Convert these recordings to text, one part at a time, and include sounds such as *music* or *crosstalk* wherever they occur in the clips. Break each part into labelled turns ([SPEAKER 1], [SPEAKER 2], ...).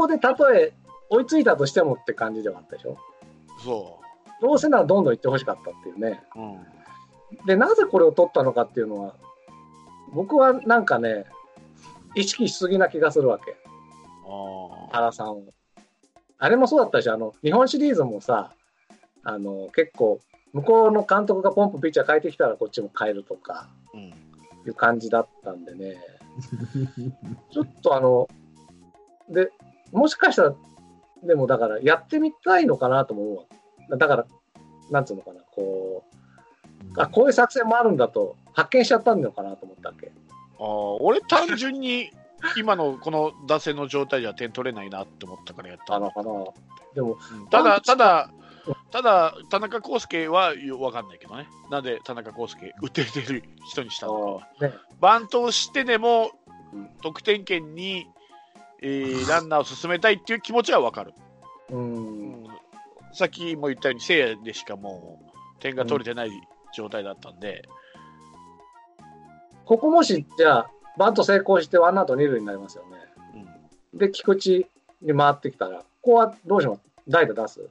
[SPEAKER 1] こでたとえ追いついたとしてもって感じではあったでしょ？
[SPEAKER 2] そ
[SPEAKER 1] どうせならどんどん行ってほしかったっていうね。
[SPEAKER 2] う。うん。
[SPEAKER 1] で、なぜこれを取ったのかっていうのは、僕はなんかね、意識しすぎな気がするわけ。
[SPEAKER 2] ああ。
[SPEAKER 1] 原さんを。あれもそうだったし、あの、日本シリーズもさ、あの、結構、向こうの監督がポンプピッチャー変えてきたらこっちも変えるとか
[SPEAKER 2] うん。
[SPEAKER 1] いう感じだったんでね、*laughs* ちょっとあの、で、もしかしたら、でもだからやってみたいのかなとも思うわ。だから、なんつうのかな、こう、あ、こういう作戦もあるんだと発見しちゃったのかなと思ったわけ。
[SPEAKER 2] ああ、俺単純に今のこの打線の状態では点取れないなって思ったからやった
[SPEAKER 1] あのかな。でも、
[SPEAKER 2] うんただ、ただ、ただ、田中康介は分かんないけどね。なんで田中康介、打ててる人にしたのかは。
[SPEAKER 1] あね、
[SPEAKER 2] バントをしてでも
[SPEAKER 1] うん
[SPEAKER 2] 得点圏に、えーランナーを進めたいっていう気持ちは分かる。
[SPEAKER 1] う、
[SPEAKER 2] うんん、さっきも言ったように、せいやでしかもう点が取れてない状態だったんで、
[SPEAKER 1] ここもし、じゃあ、バント成功してワンアウト二塁になりますよね。
[SPEAKER 2] うん
[SPEAKER 1] で、菊池に回ってきたら、ここはどうします？代打出す？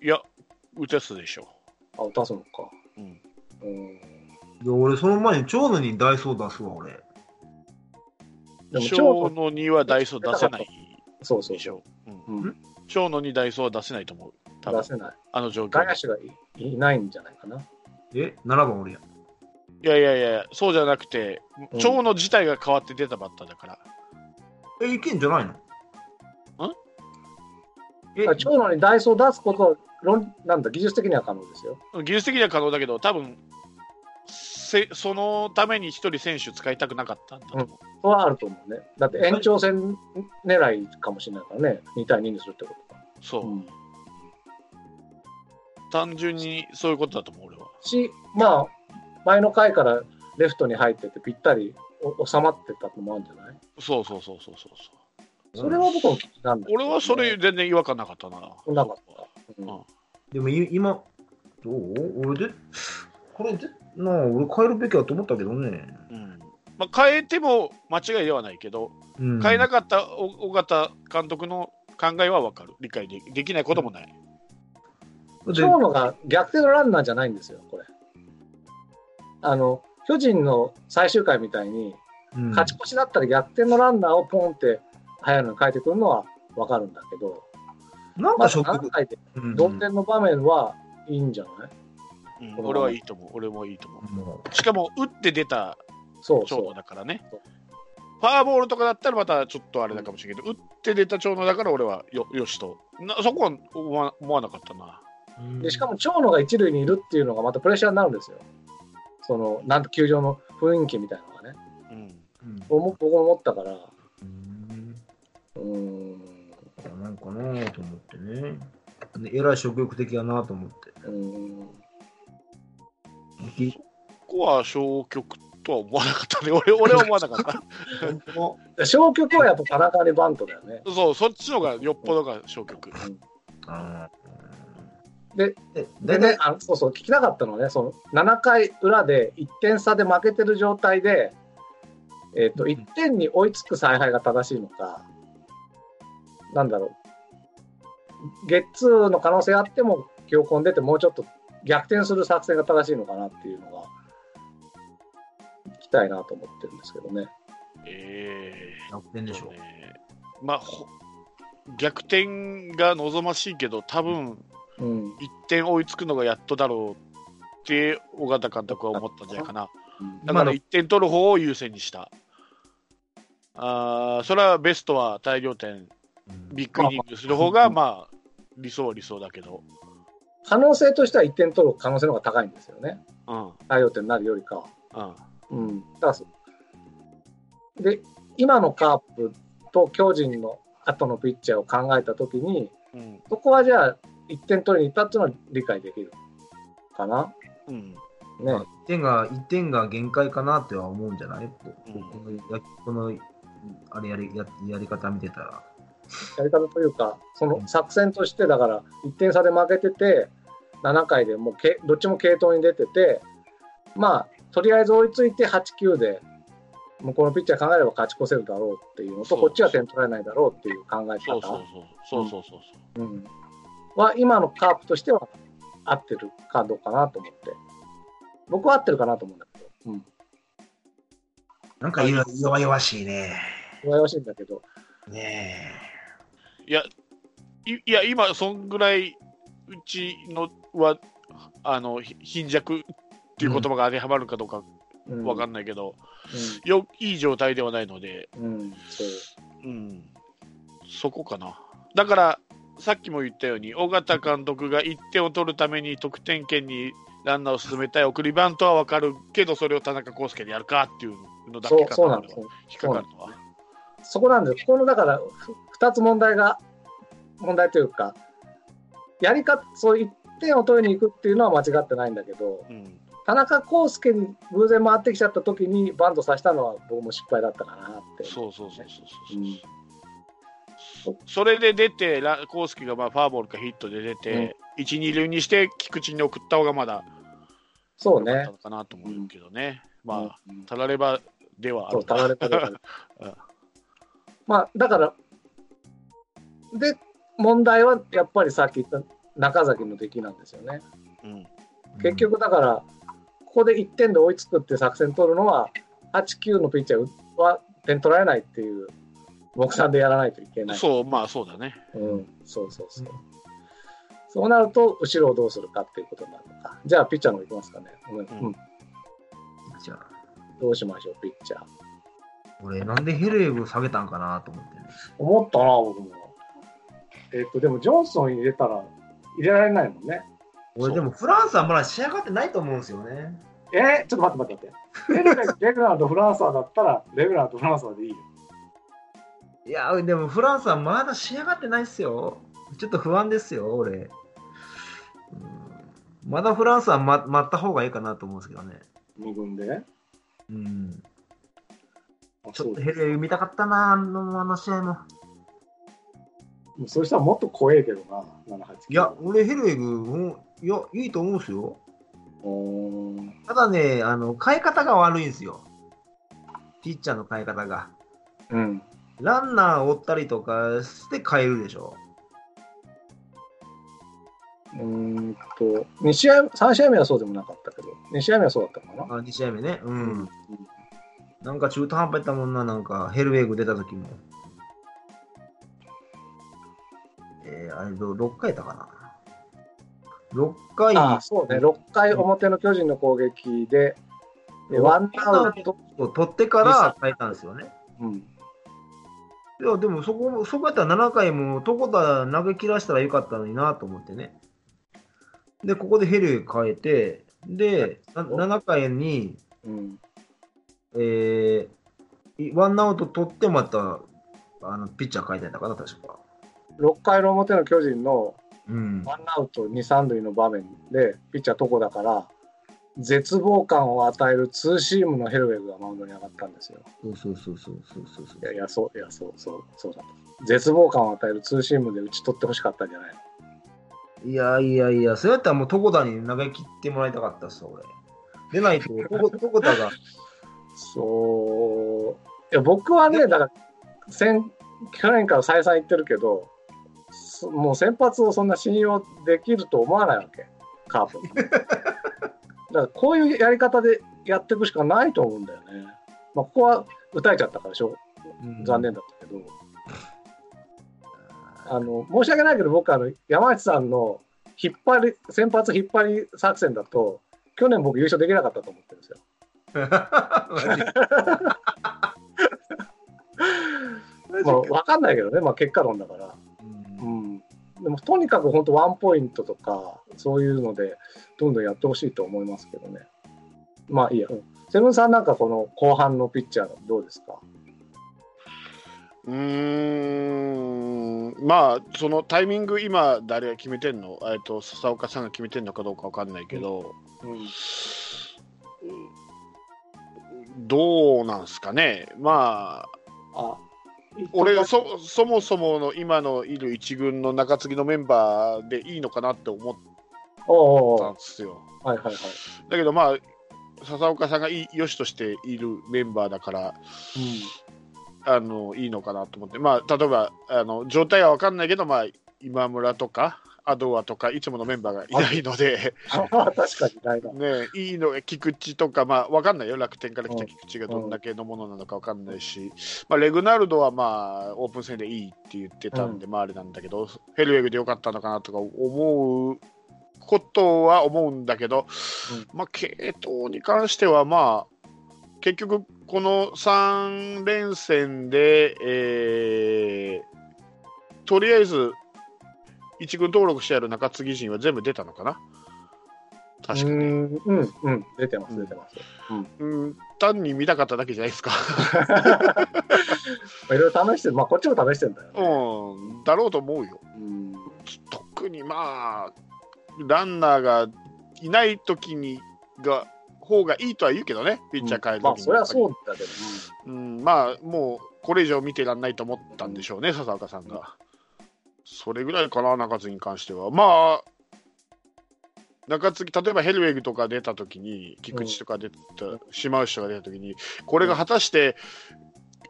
[SPEAKER 2] いや、打てすでしょ
[SPEAKER 1] あ、出すのか。
[SPEAKER 2] う。うん
[SPEAKER 1] うん。
[SPEAKER 3] いや、俺、その前に長野にダイソー出すわ、俺。
[SPEAKER 2] 長野にはダイソー出せない
[SPEAKER 1] そうそうそ
[SPEAKER 2] でしょ。う
[SPEAKER 1] う。
[SPEAKER 2] ん
[SPEAKER 1] うん。
[SPEAKER 2] 長野にダイソーは出せないと思う。多分
[SPEAKER 1] 出せない。
[SPEAKER 2] あの状況
[SPEAKER 1] 外野手がいいないんじゃないかな。
[SPEAKER 3] え、7番俺や。
[SPEAKER 2] いやいやいや、そうじゃなくて、
[SPEAKER 1] うん
[SPEAKER 2] 長野自体が変わって出たバッターだから。
[SPEAKER 3] え、いけんじゃないの？ん？え
[SPEAKER 1] だから長野にダイソー出すことは論、なんだ、技術的には可能ですよ。
[SPEAKER 2] 技術的には可能だけど、多分せそのために一人選手使いたくなかったんだと思う。
[SPEAKER 1] それはあると思うね。だって延長戦狙いかもしれないからね。2対2にするってことか。
[SPEAKER 2] そう、
[SPEAKER 1] うん
[SPEAKER 2] 単純にそういうことだと思う、俺は。
[SPEAKER 1] し、まあ、前の回からレフトに入っててぴったりお収まってたのもあるんじゃない？
[SPEAKER 2] そうそうそうそうそうそう。
[SPEAKER 1] それは僕の気なんだね
[SPEAKER 2] 俺はそれ全然違和感なかったな。
[SPEAKER 1] なかった。うん
[SPEAKER 2] うん
[SPEAKER 3] でもい今、どう？俺で、これで、なあ、俺変えるべきだと思ったけどね。
[SPEAKER 2] うんまあ、変えても間違いではないけど、
[SPEAKER 3] うん、
[SPEAKER 2] 変えなかった尾尾形監督の考えは分かる、理解でできないこともない。
[SPEAKER 1] 長野が逆転のランナーじゃないんですよ、これ。あの、巨人の最終回みたいに、
[SPEAKER 3] うん。
[SPEAKER 1] 勝ち越しだったら逆転のランナーをポンって早いのに変えてくるのは分かるんだけど、
[SPEAKER 3] なん
[SPEAKER 1] まあ、
[SPEAKER 3] かショック。
[SPEAKER 1] 7回で
[SPEAKER 3] うん。
[SPEAKER 1] 同点の場面はいいんじゃない、
[SPEAKER 2] うん。俺はいいと思う、俺もいいと思
[SPEAKER 3] も
[SPEAKER 2] う。しかも、打って出た
[SPEAKER 1] そうそう。
[SPEAKER 2] だからね
[SPEAKER 1] そう。
[SPEAKER 2] ファーボールとかだったらまたちょっとあれだかもしれないけど、打って出た長野だから俺はよよしと。なそこは思わ思わなかったな。
[SPEAKER 3] う
[SPEAKER 1] でしかも長野が一塁にいるっていうのがまたプレッシャーになるんですよ。その、なんと球場の雰囲気みたいなのがね。
[SPEAKER 2] うん
[SPEAKER 3] うん
[SPEAKER 1] 僕も僕も思ったから、
[SPEAKER 3] うん
[SPEAKER 1] うーん、
[SPEAKER 3] なんかなと思ってね。ねえらい消極的やなと思って。
[SPEAKER 1] うーん。
[SPEAKER 2] ここは消極とは思わなかったね。俺俺は思わなかった。
[SPEAKER 1] 消極はやっぱ田中にバントだよね。*laughs*
[SPEAKER 2] そう、そっちの方がよっぽどが消極。
[SPEAKER 3] あ
[SPEAKER 1] で
[SPEAKER 3] で
[SPEAKER 1] でね、あそうそう、聞きたかったのはね、その7回裏で1点差で負けてる状態で、えっと
[SPEAKER 3] うん
[SPEAKER 1] 1点に追いつく采配が正しいのか、なんだろう、ゲッツーの可能性あっても、気を込んでて、もうちょっと逆転する作戦が正しいのかなっていうのが、たいなと思ってるんですけどね。
[SPEAKER 2] え
[SPEAKER 3] 逆転でしょ
[SPEAKER 2] ーと。ねまあ、ほ逆転が望ましいけど、多分
[SPEAKER 1] うん、
[SPEAKER 2] 1点追いつくのがやっとだろうって、尾形監督は思ったんじゃないかな。だから
[SPEAKER 3] 今の
[SPEAKER 2] 1点取る方を優先にした。あーそれはベストは大量点、ビッグイニングする方が、まあ、理想は理想だけど。
[SPEAKER 1] 可能性としては1点取る可能性の方が高いんですよね。
[SPEAKER 2] うん。
[SPEAKER 1] 大量点になるよりかは。
[SPEAKER 2] うん。
[SPEAKER 1] うん、だからそで今のカープと巨人の後のピッチャーを考えたときに、
[SPEAKER 2] うん。
[SPEAKER 1] そこはじゃあ、1点取りに行ったっていうのは理解できるかな？
[SPEAKER 2] うん。
[SPEAKER 1] ね、
[SPEAKER 3] まあ、1点が、一点が限界かなっては思うんじゃない、こ
[SPEAKER 2] うん
[SPEAKER 3] このやこのあれやりややり方見てたら。
[SPEAKER 1] やり方というか、その作戦として、だから、1点差で負けてて、7回でもうけどっちも継投に出てて、まあ、とりあえず追いついて8、9で、向こうのピッチャー考えれば勝ち越せるだろうっていうのと、こっちは点取られないだろうっていう考え
[SPEAKER 2] そうそう
[SPEAKER 1] 方
[SPEAKER 2] そうそうそうそう
[SPEAKER 1] うんは、今のカープとしては合ってるかどうかなと思って。僕は合ってるかなと思うんだけど、うん。
[SPEAKER 3] なんか弱弱々しいね。
[SPEAKER 1] 弱々しいんだけど、
[SPEAKER 3] ね
[SPEAKER 2] いやいいや今そんぐらいうちのはあのひ貧弱っていう言葉が当てはまるかどうか
[SPEAKER 1] うん、
[SPEAKER 2] わかんないけど、よいい状態ではないので、
[SPEAKER 1] うん、うん、そう。
[SPEAKER 2] うん、そこかな。だから、さっきも言ったように、尾形監督が1点を取るために得点圏にランナーを進めたい送りバントは分かるけど、それを田中康介でやるかっていうのだけかな、
[SPEAKER 1] そうなんですよ。
[SPEAKER 2] 引っかかるのは。
[SPEAKER 1] そこなんです。このだから、ふ二つ問題が、問題というか、やり方、そう1点を取りに行くっていうのは間違ってないんだけど、
[SPEAKER 2] うん
[SPEAKER 1] 田中康介に偶然回ってきちゃった時にバントさせたのは僕も失敗だったかなって。
[SPEAKER 2] そうそうそうそうそう。
[SPEAKER 1] うん
[SPEAKER 2] そそれで出て、ラ康介がまあファーボールかヒットで出て、1、2塁にして菊池に送った方がまだ
[SPEAKER 1] そうね
[SPEAKER 2] 良かなと思うけどね。まあ、
[SPEAKER 1] うん
[SPEAKER 2] たらればではある
[SPEAKER 1] たられたら
[SPEAKER 2] うん
[SPEAKER 1] まあ、だから、で、問題はやっぱりさっき言った中崎の出来なんですよね。
[SPEAKER 2] うん
[SPEAKER 1] 結局だから、ここで1点で追いつくって作戦取るのは、8、9のピッチャーは点取られないっていう目算でやらないといけない。
[SPEAKER 2] そう、まあそうだね。
[SPEAKER 1] うん、そうそうそう。そうなると、後ろをどうするかっていうことになるのか。じゃあ、ピッチャーの方いきますかね。うん
[SPEAKER 2] うん
[SPEAKER 1] うん
[SPEAKER 3] じゃあ、
[SPEAKER 1] どうしましょう、ピッチャー。
[SPEAKER 3] 俺、なんでヘルエグ下げたんかなと思ってね。
[SPEAKER 1] 思ったな、僕も。えっと、でも、ジョンソン入れたら、入れられないもんね。
[SPEAKER 3] 俺、でもフランスはまだ仕上がってないと思うんですよね。
[SPEAKER 1] えー、ちょっと待って待って待って。レグラレグラーとフランサーだったら、レグラーとフランサーでいいよ。
[SPEAKER 3] いや、でもフランスはまだ仕上がってないっすよ。ちょっと不安ですよ、俺。うんまだフランスは待待った方がいいかなと思うんですけどね。
[SPEAKER 1] 2軍で？
[SPEAKER 3] うん。
[SPEAKER 1] あ
[SPEAKER 3] ちょっとヘルエグ見たかったな、あのあの試合も。
[SPEAKER 1] もうそうしたらもっと怖えけどな、7、8。
[SPEAKER 3] いや、俺ヘルエグ、うんいや、いいと思うんですよ。ただね、あの、変え方が悪いんですよ。ピッチャーの変え方が。
[SPEAKER 1] うん。
[SPEAKER 3] ランナーを追ったりとかして変えるでしょ。
[SPEAKER 1] うーんと、2試合、3試合目はそうでもなかったけど、2試合目はそうだったのかな？
[SPEAKER 3] あ2試合目ね。う。
[SPEAKER 1] うん
[SPEAKER 3] なんか中途半端やったもんな、なんかヘルウェグ出た時も。えー、あれど、6回やったかな。6回、
[SPEAKER 1] あそうね、6回表の巨人の攻撃で、でワンアウト、
[SPEAKER 3] を取ってから変えたんですよね。
[SPEAKER 1] うん、
[SPEAKER 3] いや、でもそこ、そこやったら7回も床田投げ切らしたらよかったのになと思ってね。で、ここでヘル変えて、で、な7回に、
[SPEAKER 1] うん、
[SPEAKER 3] えー、ワンアウト取ってまた、あの、ピッチャー変えてんだかな、確か。
[SPEAKER 1] 6回の表の巨人の
[SPEAKER 3] うん。
[SPEAKER 1] ワンアウト2、3塁の場面で、ピッチャー床だから、絶望感を与えるツーシームのヘルウェグがマウンドに上がったんですよ。
[SPEAKER 3] そうそうそうそうそうそうそう
[SPEAKER 1] いやいや、そう、いや、そう、そう、そうだと。絶望感を与えるツーシームで打ち取ってほしかったんじゃないの？
[SPEAKER 3] いやいやいや、そうやったらもう床田に投げ切ってもらいたかったっす、俺。でないと、床 *laughs* 床田が、
[SPEAKER 1] そう、いや、僕はね、だから、先去年から再三言ってるけど、そもう先発をそんな信用できると思わないわけ、カープ。だから、こういうやり方でやっていくしかないと思うんだよね。まあ、ここは打たれちゃったからしょ、
[SPEAKER 3] うん
[SPEAKER 1] 残念だったけど、あの申し訳ないけど、僕あの、山内さんの引っ張り、先発引っ張り作戦だと、去年僕優勝できなかったと思ってるんですよ。*laughs* まあ、わかんないけどね、まあ、結果論だから。
[SPEAKER 3] うん
[SPEAKER 1] うん、でもとにかく本当ワンポイントとかそういうのでどんどんやってほしいと思いますけどね。まあいいや。うん。セブンさんなんかこの後半のピッチャーどうですか？
[SPEAKER 2] うーん、まあ、そのタイミング、今、誰が決めてんの？えっと、笹岡さんが決めてんのかどうかわかんないけど、どうなんすかね。まあ、
[SPEAKER 1] あ
[SPEAKER 2] 俺そ、そもそもの今のいる一軍の中継ぎのメンバーでいいのかなって思ったんですよ。
[SPEAKER 1] はいはいはい。
[SPEAKER 2] だけどまあ、笹岡さんがいいよしとしているメンバーだから、あのいいのかなと思って、まあ、例えばあの状態は分かんないけど、まあ、今村とか、アドアとか、いつものメンバーがいないので、
[SPEAKER 1] 確かにないな。
[SPEAKER 2] ね、いいの、菊池とか、まあ、分かんないよ、楽天から来た菊池がどんだけのものなのか分かんないし、まあ、レグナルドは、まあ、オープン戦でいいって言ってたんで、まあ、あれなんだけど、ヘルウェグでよかったのかなとか思うことは思うんだけど、まあ、系統に関しては、まあ、結局、この3連戦で、えーとりあえず、一軍登録してある中継ぎ陣は全部出たのかな？確かに。
[SPEAKER 1] うん、うん、うん、出てます、出てます。
[SPEAKER 2] うん、単に見たかっただけじゃないですか。*laughs*
[SPEAKER 1] いろいろ試してる、まあ、こっちも試してるんだよね。
[SPEAKER 2] うん、だろうと思うよ。
[SPEAKER 1] うん。
[SPEAKER 2] 特にまあ、ランナーがいない時にが方がいいとは言うけどね、ピッチャー変える
[SPEAKER 1] まあ、
[SPEAKER 2] 時に
[SPEAKER 1] それはそうだけど。
[SPEAKER 2] うん、まあ、もうこれ以上見てらんないと思ったんでしょうね、笹岡さんが。それぐらいかな、中継ぎに関しては。まあ、中継ぎ、例えばヘルウェグとか出たときに、菊池とか出た、島内とか出たときに、これが果たして、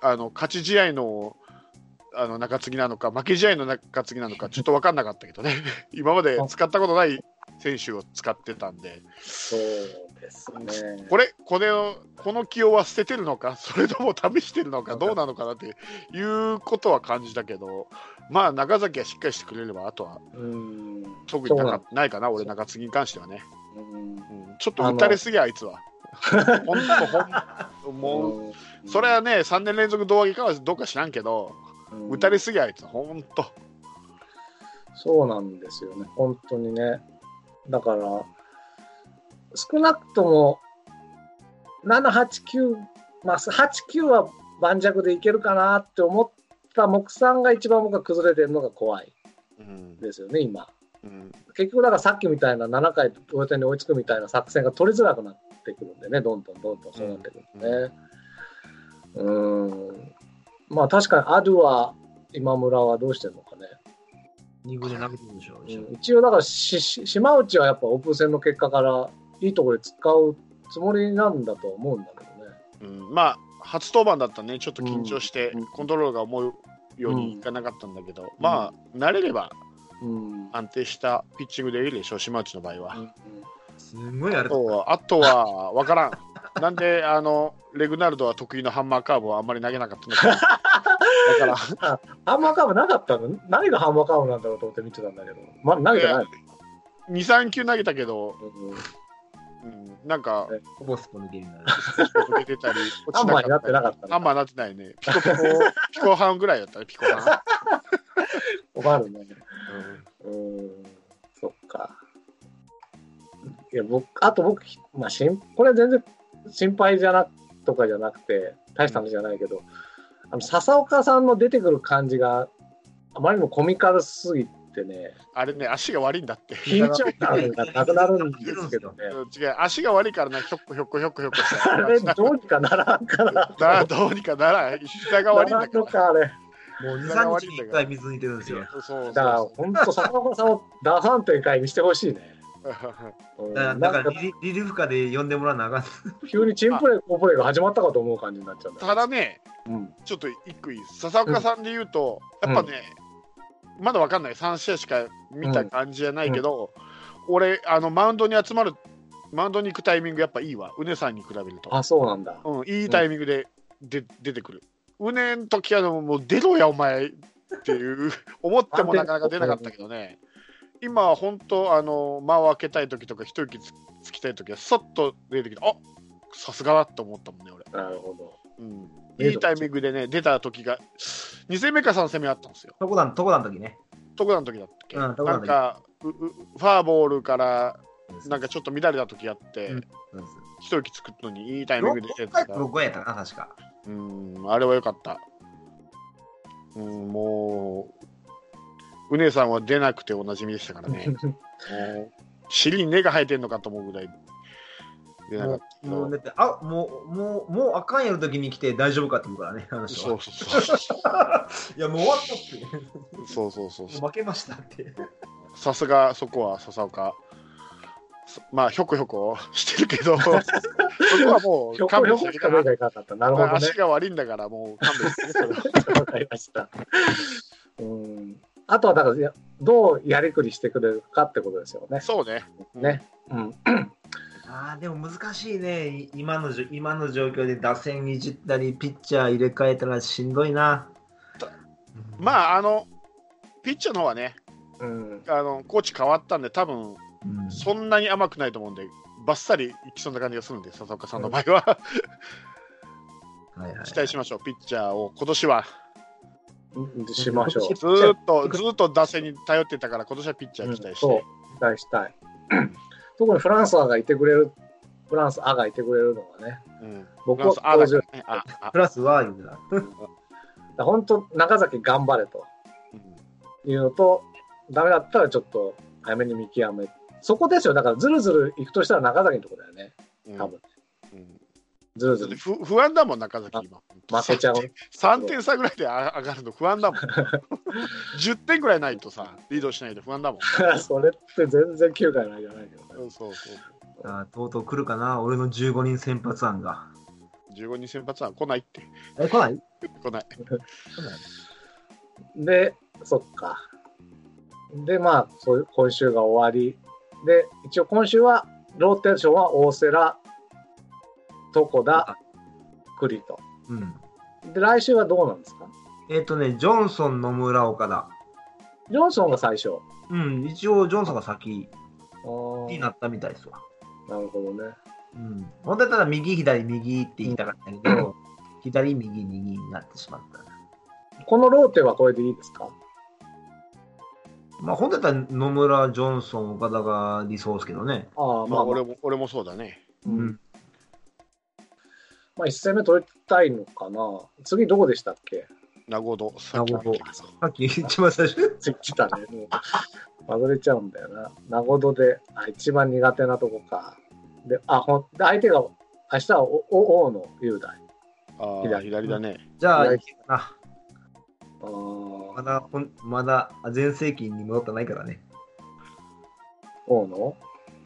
[SPEAKER 2] あの勝ち試合のあの中継ぎなのか、負け試合の中継ぎなのか、ちょっと分かんなかったけどね、*laughs* 今まで使ったことない選手を使ってたんで、
[SPEAKER 1] そうですね。
[SPEAKER 2] これ、これをこの起用は捨ててるのか、それとも試してるのか、どうなのかなっていうことは感じたけど、まあ、中崎はしっかりしてくれれば、あとは
[SPEAKER 1] うん。
[SPEAKER 2] 特になないかな、俺、中継ぎに関してはね。
[SPEAKER 1] うん
[SPEAKER 2] うんちょっと打たれすぎ、あいつは。*laughs* ほんと、ほんもう、
[SPEAKER 1] うん
[SPEAKER 2] それはね、3年連続胴上げかはどうか知らんけど、
[SPEAKER 1] うん
[SPEAKER 2] 打たれすぎ、あいつは、ほんと。
[SPEAKER 1] そうなんですよね、本当にね。だから、少なくとも、7、8、9、まあ、8、9は盤石でいけるかなって思った木さんが一番僕は崩れてるのが怖い
[SPEAKER 2] うん
[SPEAKER 1] ですよね、今。
[SPEAKER 2] うん
[SPEAKER 1] 結局、だからさっきみたいな7回同点に追いつくみたいな作戦が取りづらくなってくるんでね、どんどんどんどんそうなってくるんでね。うん。まあ確かにアドゥは今村はどうしてるのかね。
[SPEAKER 3] 二軍で投げてるでしょ。
[SPEAKER 1] うん一応だからしし島内はやっぱオープン戦の結果からいいところで使うつもりなんだとは思うんだけどね。
[SPEAKER 2] うんまあ、初登板だったね、ちょっと緊張して
[SPEAKER 1] うん、
[SPEAKER 2] コントロールが思うようにいかなかったんだけど、まあ、慣れれば
[SPEAKER 1] うん。
[SPEAKER 2] 安定したピッチングでいいでしょう、島内の場合は。
[SPEAKER 3] すごいあれ
[SPEAKER 2] あとは、あとは分からん。*laughs* なんで、あの、レグナルドは得意のハンマーカーブをあんまり投げなかったのか。*laughs* だから。*laughs*
[SPEAKER 1] ハンマーカーブなかったの？何がハンマーカーブなんだろうと思って見てたんだけど。ま投げてない
[SPEAKER 2] 2、3球投げたけど、
[SPEAKER 1] の、
[SPEAKER 2] うん、なんか、
[SPEAKER 3] ほぼスポ抜けるなる。
[SPEAKER 2] 抜けてたり、落
[SPEAKER 1] ハンマーになってな
[SPEAKER 2] か
[SPEAKER 1] かった
[SPEAKER 2] ハンマーになってないね。ピコピコ、ピコハンぐらいだったね、ピコハ *laughs*
[SPEAKER 1] 困るね。
[SPEAKER 2] ン。
[SPEAKER 1] うん。そっか。いや、僕、あと僕、まあ、しんこれ全然心配じゃなとかじゃなくて、大した話じゃないけど、あの笹岡さんの出てくる感じがあまりにもコミカルすぎてね、
[SPEAKER 2] あれね、足が悪いんだって。
[SPEAKER 1] 緊張感がなくなるんですけどね。
[SPEAKER 2] うん違う、足が悪いからな、ひょっこひょっこひょっこひょっこして。
[SPEAKER 1] あれ、どうにかならんかな。
[SPEAKER 2] なあどうにかならん、膝が悪いんだ
[SPEAKER 1] なら
[SPEAKER 2] か
[SPEAKER 1] か、あれ。
[SPEAKER 3] もう2、3日に1回水抜いてるんですよ。
[SPEAKER 1] だから、本当、笹岡さんを出さん展開にしてほしいね。うん
[SPEAKER 3] だからリリーフカで呼んでもらわなあかん。
[SPEAKER 1] 急にチンプレー、コープレーが始まったかと思う感じになっちゃう
[SPEAKER 2] ただね、
[SPEAKER 1] うん
[SPEAKER 2] ちょっと一個いい笹岡さんで言うと、やっぱね、まだわかんない、3試合しか見た感じじゃないけど、俺あの、マウンドに集まる、マウンドに行くタイミングやっぱいいわ、うねさんに比べると。
[SPEAKER 1] あ、そうなんだ。
[SPEAKER 2] うん、いいタイミングでで出てくる。うねん時はもう出ろや、お前っていう、*laughs* 思ってもなかなか出なかったけどね、今は本当、あの間を空けたい時とか、一息つつきたい時は、そっと出てきて、あさすがだと思ったもんね、俺。
[SPEAKER 1] なるほど。
[SPEAKER 2] うん、いいタイミングでね、出た時が、2戦目か3戦目あったんですよ。
[SPEAKER 3] とこだん、とこだん時ね。
[SPEAKER 2] 特段の時だったっけ、
[SPEAKER 3] うん
[SPEAKER 2] なんかうう、ファーボールから、なんかちょっと乱れた時あって、
[SPEAKER 3] うん
[SPEAKER 2] 一息つくのにいいタイミングで出て
[SPEAKER 3] 6回
[SPEAKER 2] た。
[SPEAKER 3] 6回やったかな、確か。
[SPEAKER 2] うん、あれは良かった。うん、もう、うねさんは出なくておなじみでしたからね。*laughs* もう尻に根が生えてんのかと思うぐらい出なか
[SPEAKER 3] も
[SPEAKER 2] っ
[SPEAKER 3] も
[SPEAKER 2] ど
[SPEAKER 3] うだって、あ、もう、もう、もうあかんやる時に来て大丈夫かって言うからね、あの人は
[SPEAKER 2] そう。そうそう。*laughs*
[SPEAKER 3] いや、もう終わったって。
[SPEAKER 2] そうそうそう
[SPEAKER 3] 負けましたって。
[SPEAKER 2] さすがそこは笹岡まあ、ひょこひょこしてるけど、*laughs* そこはもう
[SPEAKER 1] ひょ
[SPEAKER 2] 勘
[SPEAKER 1] こひょこしか
[SPEAKER 2] 弁してあげて
[SPEAKER 1] 目がいかなかった。なるほどね。
[SPEAKER 2] 足が悪いんだから、もう勘弁して
[SPEAKER 1] わかりました。*laughs* うん。あとは、だからどうやりくりしてくれるかってことですよね。
[SPEAKER 2] そうね。
[SPEAKER 1] ね。うん。
[SPEAKER 3] ああ、でも難しいね。い今のじょ今の状況で打線いじったり、ピッチャー入れ替えたらしんどいな。
[SPEAKER 2] まあ、あの、ピッチャーの方はね、
[SPEAKER 1] うん。
[SPEAKER 2] あのコーチ変わったんで、多分
[SPEAKER 3] うん
[SPEAKER 2] そんなに甘くないと思うんで、ばっさりいきそうな感じがするんで、笹岡さんの場合は、
[SPEAKER 3] はいはい
[SPEAKER 2] 期待しましょう、ピッチャーを今年は。
[SPEAKER 1] うんしましょう。
[SPEAKER 2] ずーっと、ずーっと打線に頼ってたから、今年はピッチャー期待して。
[SPEAKER 1] そう、期待したい。特にフランスアがいてくれる、フランスアがいてくれるのがね、
[SPEAKER 2] うん、
[SPEAKER 1] 僕は
[SPEAKER 2] フランス *laughs*
[SPEAKER 3] は言うな。
[SPEAKER 1] 本当、中崎頑張れと
[SPEAKER 2] うん
[SPEAKER 1] いうのと、ダメだったらちょっと早めに見極め。そこですよ。だから、ずるずる行くとしたら中崎のとこだよね。
[SPEAKER 2] うん
[SPEAKER 1] 多分。
[SPEAKER 2] うん
[SPEAKER 1] ずるずる
[SPEAKER 2] ふ不安だもん、中崎、今。
[SPEAKER 1] 負けちゃう。*laughs*
[SPEAKER 2] 3点差ぐらいであ上がるの不安だもん。*laughs* 10点ぐらいないとさ、リードしないと不安だもん。*laughs*
[SPEAKER 1] それって全然9回ないじゃないけどね。
[SPEAKER 2] そうそうそう。
[SPEAKER 3] あーとうとう来るかな、俺の15人先発案が。
[SPEAKER 2] 15人先発は来ないって。
[SPEAKER 3] え、来ない？
[SPEAKER 2] 来ない。
[SPEAKER 3] 来ない
[SPEAKER 1] で、そっか。で、まあ、そういう今週が終わり。で、一応今週は、ローテーションは大瀬良、床田、栗と。
[SPEAKER 3] うん。
[SPEAKER 1] で、来週はどうなんですか？
[SPEAKER 3] えっ、とね、ジョンソン、野村、岡田。
[SPEAKER 1] ジョンソンが最初。
[SPEAKER 3] うん、一応ジョンソンが先になったみたいですわ。
[SPEAKER 1] なるほどね。
[SPEAKER 3] うん。本当だったら右、左、右って言いたかったけど、左、右、右になってしまった。
[SPEAKER 1] このローテはこれでいいですか？
[SPEAKER 3] まあ、本当だったら野村、ジョンソン、岡田が理想ですけどね。
[SPEAKER 1] ああ、
[SPEAKER 2] まあ、
[SPEAKER 1] まあ、
[SPEAKER 2] 俺も俺もそうだね。
[SPEAKER 1] うん。まあ、1戦目取りたいのかな。次どこでしたっけ？
[SPEAKER 2] 名護戸、さっき
[SPEAKER 3] さっき一番最初。
[SPEAKER 1] 次来たね。もう忘れちゃうんだよな。名護戸で、あ、一番苦手なとこか。で、あ、ほん、で相手が、明日はおお大野雄大。
[SPEAKER 2] ああ、
[SPEAKER 1] 左
[SPEAKER 2] 左だね。
[SPEAKER 3] じゃあ、
[SPEAKER 1] 左
[SPEAKER 3] いけるかな。
[SPEAKER 1] あー
[SPEAKER 3] まだ、ほんまだ全盛期に戻ってないからね。
[SPEAKER 1] 大野？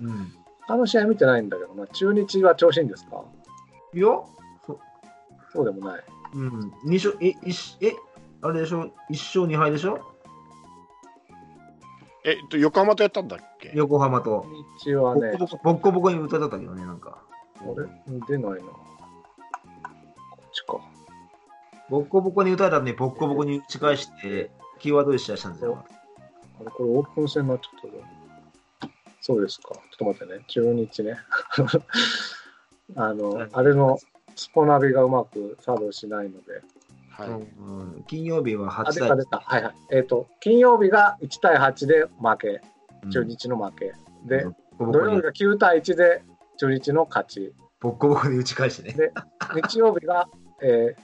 [SPEAKER 3] うん。
[SPEAKER 1] あの試合見てないんだけどな。中日は調子いいんですか？
[SPEAKER 3] いや、そ
[SPEAKER 1] そうでもない。
[SPEAKER 3] うん。二勝、え、一え、あれでしょ？一勝二敗でしょ？
[SPEAKER 2] えっと、横浜とやったんだっけ？
[SPEAKER 3] 横浜と。
[SPEAKER 1] 中日はね、
[SPEAKER 3] ボッコボコボッコボコに打たれたけどね、なんか。
[SPEAKER 1] あれ？出ないな。こっちか。
[SPEAKER 3] ボッコボコに打たれたらね、ボッコボコに打ち返して、キーワードで試合したんですよ。
[SPEAKER 1] あれ、これオープン戦になっちゃったぞ。そうですか。ちょっと待ってね。中日ね。*laughs* あの、あれのスポナビがうまく作動しないので。
[SPEAKER 2] はい。
[SPEAKER 3] うん金曜日は
[SPEAKER 1] あ、
[SPEAKER 3] 8対
[SPEAKER 1] 出た出た。はいはい。えっ、と、金曜日が1対8で負け。中
[SPEAKER 3] うん
[SPEAKER 1] 日の負け。で、
[SPEAKER 3] ボッコボコに
[SPEAKER 1] 土曜日が9対1で中日の勝ち。
[SPEAKER 3] ボッコボコに打ち返してね。
[SPEAKER 1] で日曜日が、え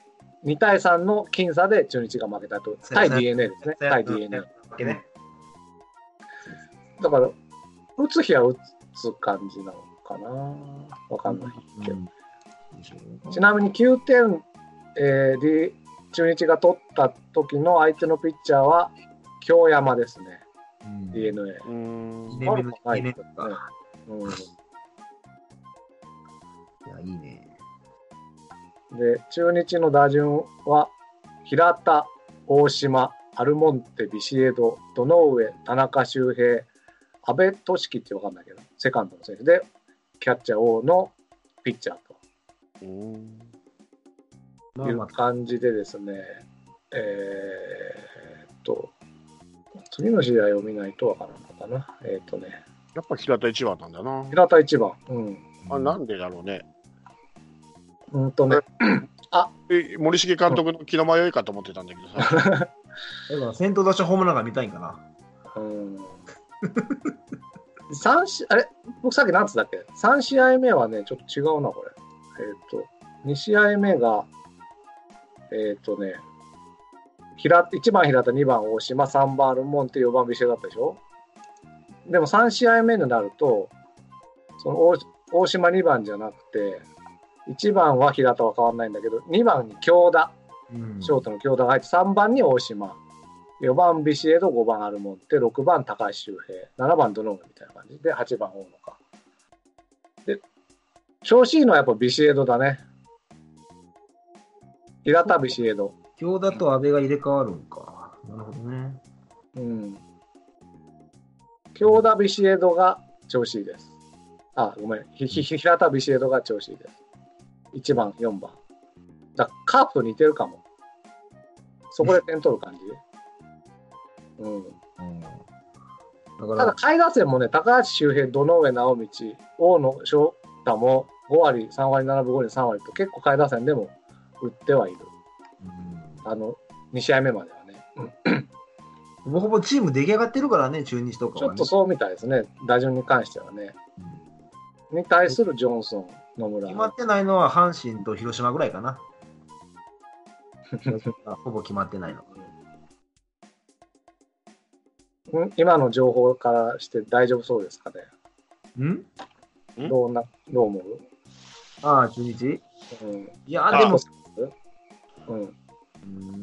[SPEAKER 1] ー、2対3の僅差で中日が負けたと。対 DNA ですね。対 DNA。
[SPEAKER 3] ね。
[SPEAKER 1] だから、打つ日は打つ感じなのかな。わかんないけど。
[SPEAKER 3] うん
[SPEAKER 1] ちなみに9点、えー、D 中日が取った時の相手のピッチャーは京山ですね。
[SPEAKER 3] うん。目の
[SPEAKER 1] はい。
[SPEAKER 3] 二年目か。
[SPEAKER 1] うん、
[SPEAKER 3] いや、いいね。
[SPEAKER 1] で、中日の打順は平田、大島、アルモンテ、ビシエド、堂上、田中修平、阿部俊樹ってわかんないけど、セカンドの選手で、キャッチャー王のピッチャー
[SPEAKER 2] うーん
[SPEAKER 1] という感じでですね、えーっと、次の試合を見ないとわからんのかな。えーっとね、
[SPEAKER 2] やっぱ平田一番なんだな。
[SPEAKER 1] 平田一番。うん。
[SPEAKER 2] あなんでだろうね。
[SPEAKER 1] うんとね、
[SPEAKER 2] え森重監督の気の迷いかと思ってたんだけどさ。
[SPEAKER 3] だから先頭打者ホームランが見たいんかな。
[SPEAKER 1] うん。*laughs* 三試あれ？僕さっき何つったっけ ?3 試合目はね、ちょっと違うな、これ。えっ、と、2試合目が、えっ、とね、平1番平田、2番大島、3番アルモンテ、4番ビシエだったでしょ？でも3試合目になると、その大大島2番じゃなくて、1番は平田は変わらないんだけど、2番に京田、
[SPEAKER 3] うん。
[SPEAKER 1] ショートの京田が入って、3番に大島、4番ビシエド、5番アルモンテ、6番高橋周平、7番ドノームみたいな感じで、8番大野か。で、調子いいのはやっぱビシエドだね。平田ビシエド。
[SPEAKER 3] 京田と安倍が入れ替わるんか。なるほどね。
[SPEAKER 1] うん。京田ビシエドが調子いいです。あ、ごめん。ひひひ平田ビシエドが調子いいです。1番、4番。だカープと似てるかも。そこで点取る感じ。うん。
[SPEAKER 3] うん。だ
[SPEAKER 1] ただ、下位打線もね、高橋周平、堂上直道、大野翔太も5割、3割7分5厘、3割と結構下位打線でも打ってはいる。
[SPEAKER 3] うん
[SPEAKER 1] あの、2試合目まではね。
[SPEAKER 3] ほぼほぼチーム出来上がってるからね、中日とかは、ね。
[SPEAKER 1] ちょっとそうみたいですね、打順に関してはね。
[SPEAKER 3] うん
[SPEAKER 1] に対するジョンソン、野村。
[SPEAKER 3] 決まってないのは阪神と広島ぐらいかな。あ *laughs* ほぼ決まってないの。
[SPEAKER 1] うん今の情報からして大丈夫そうですかね。
[SPEAKER 3] ん？
[SPEAKER 2] ん？
[SPEAKER 1] どうな、どう思う？
[SPEAKER 3] ああ、中日
[SPEAKER 1] うん。
[SPEAKER 3] いや、でも、
[SPEAKER 1] うん。
[SPEAKER 3] うん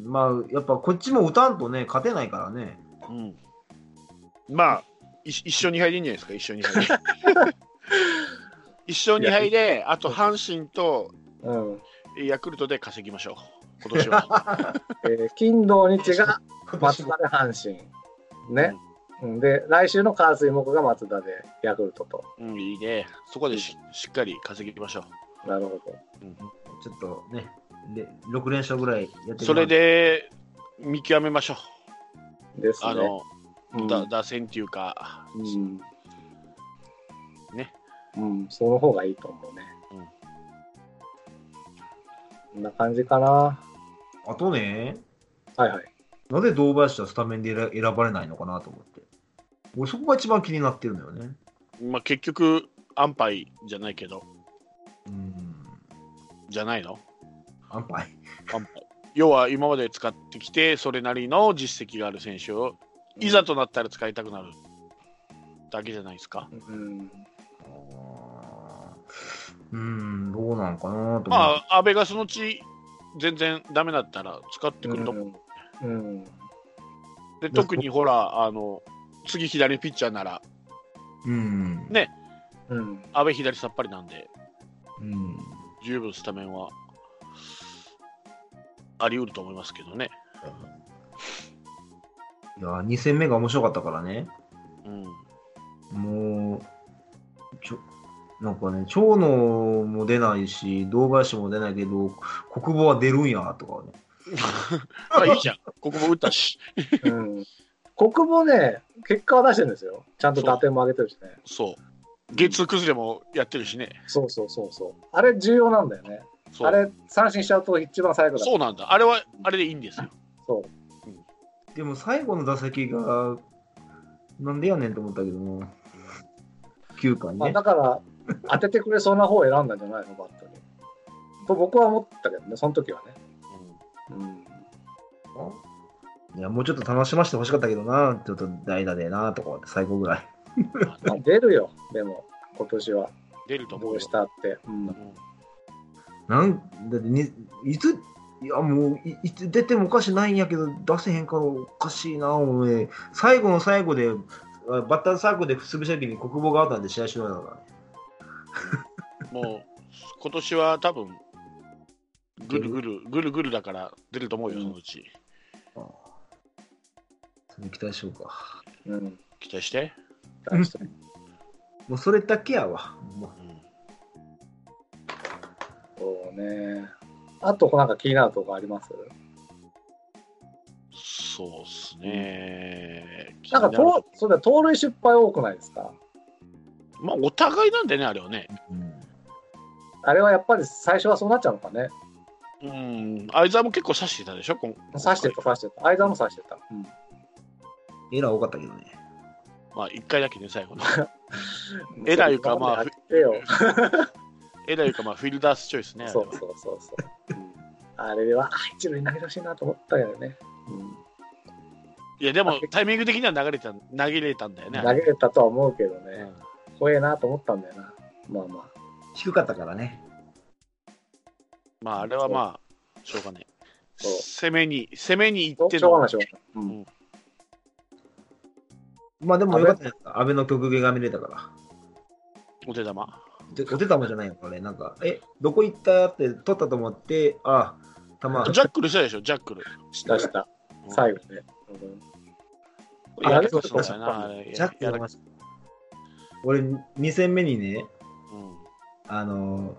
[SPEAKER 3] まあ、やっぱこっちも打たんとね、勝てないからね。
[SPEAKER 2] うん。まあ、い一勝2敗でいいんじゃないですか、一勝2敗で。*laughs* 一勝2敗で、あと阪神と
[SPEAKER 1] うん。
[SPEAKER 2] ヤクルトで稼ぎましょう、今年は。*laughs*
[SPEAKER 1] えー金土日が松
[SPEAKER 3] 今
[SPEAKER 1] 田で阪神。ね。うんで、来週の火水木が松田でヤクルトと。
[SPEAKER 2] うん、いいね。そこでししっかり稼ぎましょ
[SPEAKER 1] なるほど。
[SPEAKER 3] ちょっとね、で6連勝ぐらいやってみま
[SPEAKER 2] う。
[SPEAKER 3] す
[SPEAKER 2] それ、で見極めましょう。
[SPEAKER 1] ですね。
[SPEAKER 2] あの、
[SPEAKER 1] うん
[SPEAKER 2] だ打線っていうか、
[SPEAKER 1] うん。
[SPEAKER 2] ね。
[SPEAKER 1] うん、その方がいいと思うね。
[SPEAKER 2] うん
[SPEAKER 1] こんな感じかな。
[SPEAKER 3] あとね、
[SPEAKER 1] はいはい。
[SPEAKER 3] なぜ堂林はスタメンで選選ばれないのかなと思って。俺、そこが一番気になってるのよね。
[SPEAKER 2] まあ、結局、安牌じゃないけど、
[SPEAKER 3] うん。
[SPEAKER 2] じゃないの？
[SPEAKER 3] 安牌。
[SPEAKER 2] 安牌要は今まで使ってきて、それなりの実績がある選手を、いざとなったら使いたくなるだけじゃないですか？
[SPEAKER 1] うん。
[SPEAKER 3] うん、どうなんかなと。
[SPEAKER 2] まあ、安倍がそのうち全然ダメだったら使ってくると思う。
[SPEAKER 1] うん。
[SPEAKER 2] で特にほら、あの次左ピッチャーなら、
[SPEAKER 3] うん。
[SPEAKER 2] ね
[SPEAKER 1] うん。
[SPEAKER 2] 安倍左さっぱりなんで、
[SPEAKER 3] うん。
[SPEAKER 2] 十分スタメンはあり得ると思いますけどね。
[SPEAKER 3] いや、2戦目が面白かったからね。
[SPEAKER 2] うん、
[SPEAKER 3] もう、ちょ、なんかね、長野も出ないし、堂林も出ないけど、国母は出るんや、とかね。*laughs*
[SPEAKER 2] あいいじゃん、ここも打ったし。
[SPEAKER 1] うん。国母ね、結果は出してるんですよ。ちゃんと打点も上げてるしね。
[SPEAKER 2] そう。ゲッツー崩れもやってるしね。
[SPEAKER 1] そうそうそうそう。あれ重要なんだよね。あれ三振しちゃうと一番最後だ。
[SPEAKER 2] そうなんだ。あれはあれでいいんですよ。
[SPEAKER 1] そう。
[SPEAKER 3] でも最後の打席が、なんでやねんと思ったけども、9回
[SPEAKER 1] まあ、
[SPEAKER 3] ね。
[SPEAKER 1] だから、当ててくれそうな方を選んだんじゃないの、バットに。と僕は思ったけどね、その時はね。うん。
[SPEAKER 3] いや、もうちょっと楽しませてほしかったけどな、ちょっと代打でな、とかって最後ぐらい。
[SPEAKER 1] まあ、出るよ、でも、今年は。
[SPEAKER 2] 出ると思うよ
[SPEAKER 1] どうし。たって。うん。
[SPEAKER 2] うん
[SPEAKER 3] なんだってに、いつ、いやもうい、いつ出てもおかしないんやけど、出せへんからおかしいな、お前。最後の最後で、あバッターサークルで潰した時に国母があったんで試合終了だから。*laughs*
[SPEAKER 2] もう今年は多分ぐるぐるぐるぐるだから出ると思うよ、そのうち。
[SPEAKER 3] それ期待しようか。
[SPEAKER 1] うん。
[SPEAKER 2] 期待して。
[SPEAKER 1] 大して
[SPEAKER 3] もうそれだけやわ。も
[SPEAKER 2] うん
[SPEAKER 1] そうね。あと、なんか気になるとこあります？
[SPEAKER 2] そうっすね。
[SPEAKER 1] なんかと、そうだ、盗塁失敗多くないですか？
[SPEAKER 2] まあ、お互いなんでね、あれはね。
[SPEAKER 3] ううん
[SPEAKER 1] あれはやっぱり最初はそうなっちゃうのかね。
[SPEAKER 2] うん、相沢も結構刺してたでしょ、今
[SPEAKER 1] 刺してた、刺してた。間も刺してた。うん。
[SPEAKER 3] エラー多かったけどね。
[SPEAKER 2] まあ、1回だけね、最後の。エラーいうかまあ。えらいか、まあ、フィルダースチョイスね。
[SPEAKER 1] そうそうそうそう。うんあれは、あ一塁投げてほしいなと思ったけどね。うん
[SPEAKER 2] いや、でも、タイミング的には流れた投げれたんだよね。
[SPEAKER 1] 投げれたとは思うけどね
[SPEAKER 2] うん。
[SPEAKER 1] 怖えなと思ったんだよな。まあまあ。
[SPEAKER 3] 低かったからね。
[SPEAKER 2] まあ、あれはまあ、しょうがない。
[SPEAKER 1] そう
[SPEAKER 2] 攻めに、攻めに
[SPEAKER 1] し
[SPEAKER 2] 行っての
[SPEAKER 1] ょうがない、しょうがない。うん
[SPEAKER 3] まあでもよかったです。安倍の曲芸が見れたから。
[SPEAKER 2] お手玉。
[SPEAKER 3] でお手玉じゃないよ、これ。なんか、え、どこ行ったって取ったと思って、あ、玉。
[SPEAKER 2] ジャックルしたでしょ、ジャックル。
[SPEAKER 1] したした。
[SPEAKER 2] うん
[SPEAKER 1] 最後ね。あ
[SPEAKER 2] や
[SPEAKER 1] れ
[SPEAKER 2] そうそうだなあれ
[SPEAKER 3] ジャック
[SPEAKER 2] やら
[SPEAKER 3] やりました。俺、2戦目にね、
[SPEAKER 2] うん
[SPEAKER 3] あのー、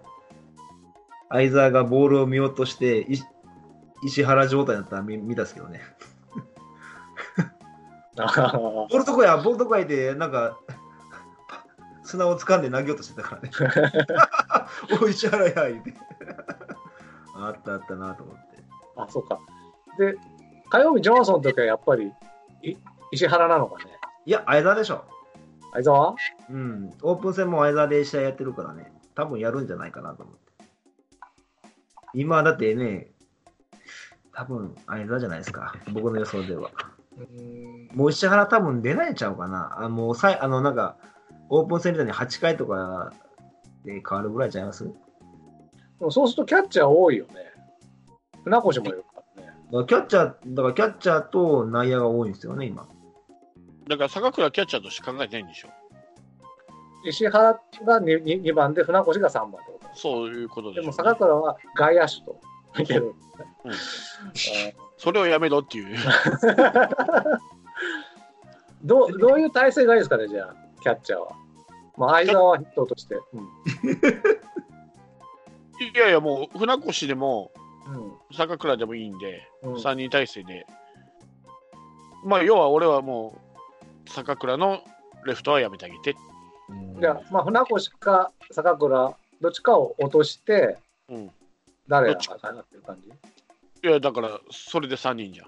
[SPEAKER 3] 相沢がボールを見落として、い石原状態だったら見見たんですけどね。*laughs* ボールどこや、ボールどこやって、なんか、砂を掴んで投げようとしてたからね。*laughs* おい、石原や、言うて。あったあったなと思って。
[SPEAKER 1] あ、そうか。で、火曜日、ジョンソンの時はやっぱり、い石原なのかね？
[SPEAKER 3] いや、相沢でしょ。
[SPEAKER 1] 相沢？
[SPEAKER 3] うん。オープン戦も相沢で試合やってるからね。多分やるんじゃないかなと思って。今だってね、多分相沢じゃないですか。僕の予想では。
[SPEAKER 1] うん
[SPEAKER 3] もう石原多分出ないんちゃうかな。あもうさいあのなんか、オープン戦みたいに8回とかで変わるぐらいちゃいます？
[SPEAKER 1] そうするとキャッチャー多いよね。船越もいるからね。
[SPEAKER 3] らキャッチャー、だからキャッチャーと内野が多いんですよね、今。
[SPEAKER 2] だから坂倉キャッチャーとして考えてないんでしょ。
[SPEAKER 1] 石原が 2, 2番で船越が3番ってこと
[SPEAKER 2] そういうことでしょ、
[SPEAKER 1] でも坂倉は外野手と見てる。
[SPEAKER 2] うん
[SPEAKER 1] あ *laughs*
[SPEAKER 2] それをやめろっていう。
[SPEAKER 1] ー *laughs* どうどういう体勢がいいですかね、じゃあ、キャッチャーは。まあ、相沢はヒットとして。うん *laughs*
[SPEAKER 2] いやいや、もう船越でも
[SPEAKER 1] うん
[SPEAKER 2] 坂倉でもいいんで、
[SPEAKER 1] うん
[SPEAKER 2] 3人体制で。まあ、要は俺はもう坂倉のレフトはやめてあげて。
[SPEAKER 3] うん
[SPEAKER 1] じゃあ、まあ、船越か坂倉、どっちかを落として、
[SPEAKER 2] うん。
[SPEAKER 1] 誰が
[SPEAKER 2] どっち
[SPEAKER 1] 上がってる感じ？
[SPEAKER 2] いや、だから、それで3人じゃん。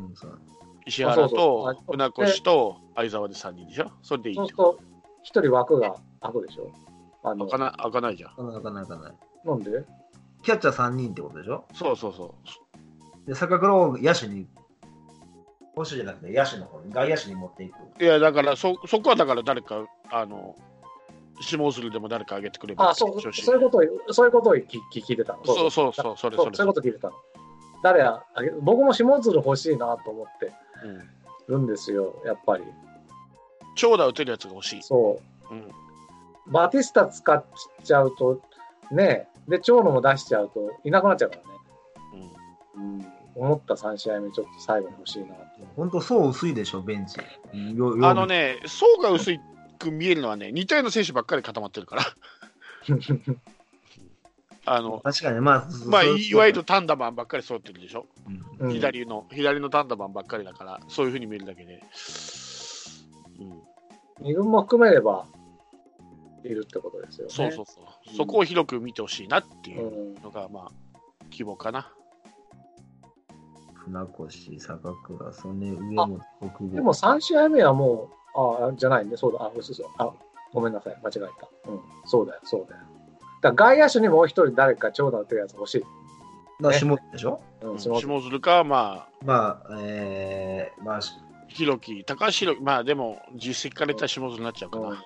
[SPEAKER 3] うんそう
[SPEAKER 2] 石原と
[SPEAKER 1] そう
[SPEAKER 2] 船越と相沢で3人でしょ？それでいいじゃん。
[SPEAKER 1] そうすると、一人枠が空くでしょ？あの
[SPEAKER 2] 開かない開かないじゃん。
[SPEAKER 3] なかなかなかない。
[SPEAKER 1] なんで？
[SPEAKER 3] キャッチャー3人ってことでしょ？
[SPEAKER 2] そうそうそう。
[SPEAKER 3] で、坂倉を野手に、保守じゃなくて野手の方に、外野手に持っていく。
[SPEAKER 2] いや、だからそ、そこはだから誰か、あの、下鶴でも誰か上げてくれば
[SPEAKER 1] あそう
[SPEAKER 2] 調子
[SPEAKER 1] そういうことを、そういうことを聞聞聞いてたの。
[SPEAKER 2] そうそうそう、それ
[SPEAKER 1] そ
[SPEAKER 2] そうれ。
[SPEAKER 1] そういうこと聞いてたの。誰あげ僕も下鶴欲しいなと思って
[SPEAKER 2] うん
[SPEAKER 1] るんですよ、やっぱり。
[SPEAKER 2] 長打打てるやつが欲しい。
[SPEAKER 1] そう。
[SPEAKER 2] うん。
[SPEAKER 1] バティスタ使っちゃうと、ねで、長野も出しちゃうといなくなっちゃうからね。
[SPEAKER 2] うん
[SPEAKER 1] うん。思った3試合目、ちょっと最後に欲しいなと。
[SPEAKER 3] 本当、層薄いでしょ、ベンチ。
[SPEAKER 2] あのね、層が薄く見えるのはね、似たような選手ばっかり固まってるから。*laughs* あの、
[SPEAKER 3] 確かに、まあ、
[SPEAKER 2] まあ、いいわゆるタンダマンばっかり揃ってるでしょ。
[SPEAKER 3] うん
[SPEAKER 1] うん
[SPEAKER 2] 左の、左のタンダマンばっかりだから、そういうふうに見えるだけで。うん、
[SPEAKER 1] 二軍も含めればいるってことですよね。
[SPEAKER 2] そうそうそう。
[SPEAKER 1] うん
[SPEAKER 2] そこを広く見てほしいなっていう
[SPEAKER 1] うん
[SPEAKER 2] のが、まあ、希望かな。
[SPEAKER 3] 船越、坂倉、曽根、上本、国
[SPEAKER 1] でも3試合目はもう、あ、じゃないね、そうだ、あ、そうそう、あ、ごめんなさい、間違えた。うん、そうだよ、そうだよ。だ外野手にもう一人誰か長打打てるやつ欲しい。
[SPEAKER 3] だ下でしょ？
[SPEAKER 1] うん、
[SPEAKER 2] 下
[SPEAKER 1] 下
[SPEAKER 2] 鶴か、まあ、
[SPEAKER 3] まあ、えー、まあ、し
[SPEAKER 2] 弘樹、高橋弘樹、まあでも、実績から言ったら下鶴になっちゃうかな。
[SPEAKER 1] うん
[SPEAKER 3] うん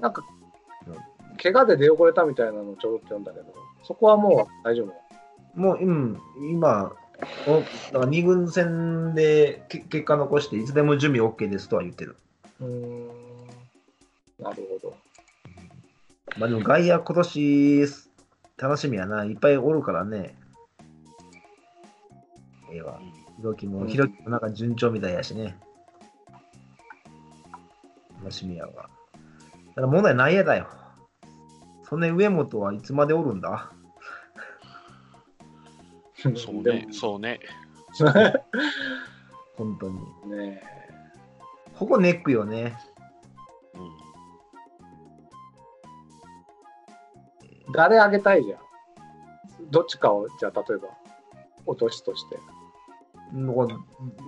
[SPEAKER 1] なんか、怪我で出遅れたみたいなのをちょろっと読んだけど、そこはもう大丈夫。
[SPEAKER 3] もう、うん、今、おだから2軍戦でけ結果残して、いつでも準備 OK ですとは言ってる。
[SPEAKER 1] うーん、なるほど。
[SPEAKER 3] まあでも外野今年楽しみやな。いっぱいおるからね。ええわ。ひろきも、
[SPEAKER 1] うん
[SPEAKER 3] ひろきもなんか順調みたいやしね。楽しみやわ。だから問題ないやだよ。そんな上本はいつまでおるんだ？
[SPEAKER 2] そう
[SPEAKER 1] で
[SPEAKER 2] ね、そうね。*laughs*
[SPEAKER 3] 本当に。
[SPEAKER 1] もね
[SPEAKER 3] ここネックよね。
[SPEAKER 1] 誰あげたいじゃん。どっちかを、じゃあ例えば、落としとして。
[SPEAKER 3] なんか
[SPEAKER 2] だか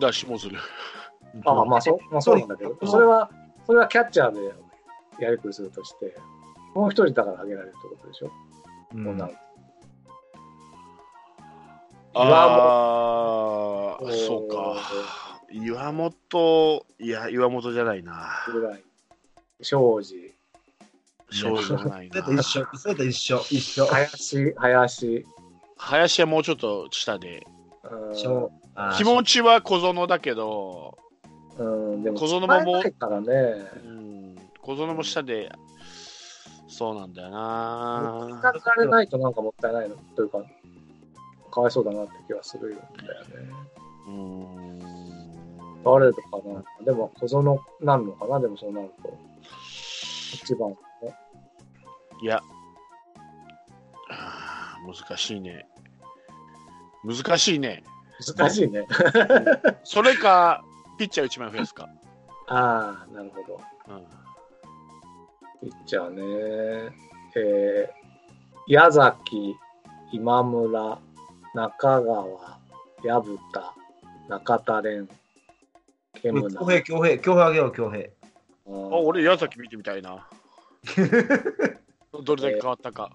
[SPEAKER 2] ら下鶴。
[SPEAKER 1] ああ、まあそう、まあ、そうなんだけど、それは、それはキャッチャーでやりくりするとして、もう一人だからあげられるってことでしょ？
[SPEAKER 3] うん
[SPEAKER 1] こんなの
[SPEAKER 2] ああ、そうか。岩本、いや、岩本じゃないな。
[SPEAKER 1] ぐらい。庄司、
[SPEAKER 2] 庄司じゃないな
[SPEAKER 3] それと。一緒。それと一緒。一緒。
[SPEAKER 1] 林、林。
[SPEAKER 2] 林はもうちょっと下で。
[SPEAKER 1] うん
[SPEAKER 2] 気持ちは小園だけど、
[SPEAKER 1] うん、でも、
[SPEAKER 2] 小園もも
[SPEAKER 1] からね。
[SPEAKER 2] うん、小園も下で、そうなんだよ
[SPEAKER 1] 聞
[SPEAKER 2] な。
[SPEAKER 1] かされないとなんかもったいないのというか、かわいそうだなって気はするんだよね。
[SPEAKER 2] うーん。
[SPEAKER 1] 誰かなでも小園なんのかなでもそうなると。一番。
[SPEAKER 2] いや、あー難しいね。難しいね。
[SPEAKER 1] 難しいね。
[SPEAKER 2] それか、ピッチャー1枚増やすか。
[SPEAKER 1] ああ、なるほど。
[SPEAKER 2] うん
[SPEAKER 1] ピッチャーね。えー、矢崎、今村、中川、薮田、中田蓮、ケムナ。
[SPEAKER 3] 恭平、恭平、恭平あげよう、恭平。
[SPEAKER 1] あ
[SPEAKER 2] 俺、矢崎見てみたいな。*laughs* どれだけ変わったか。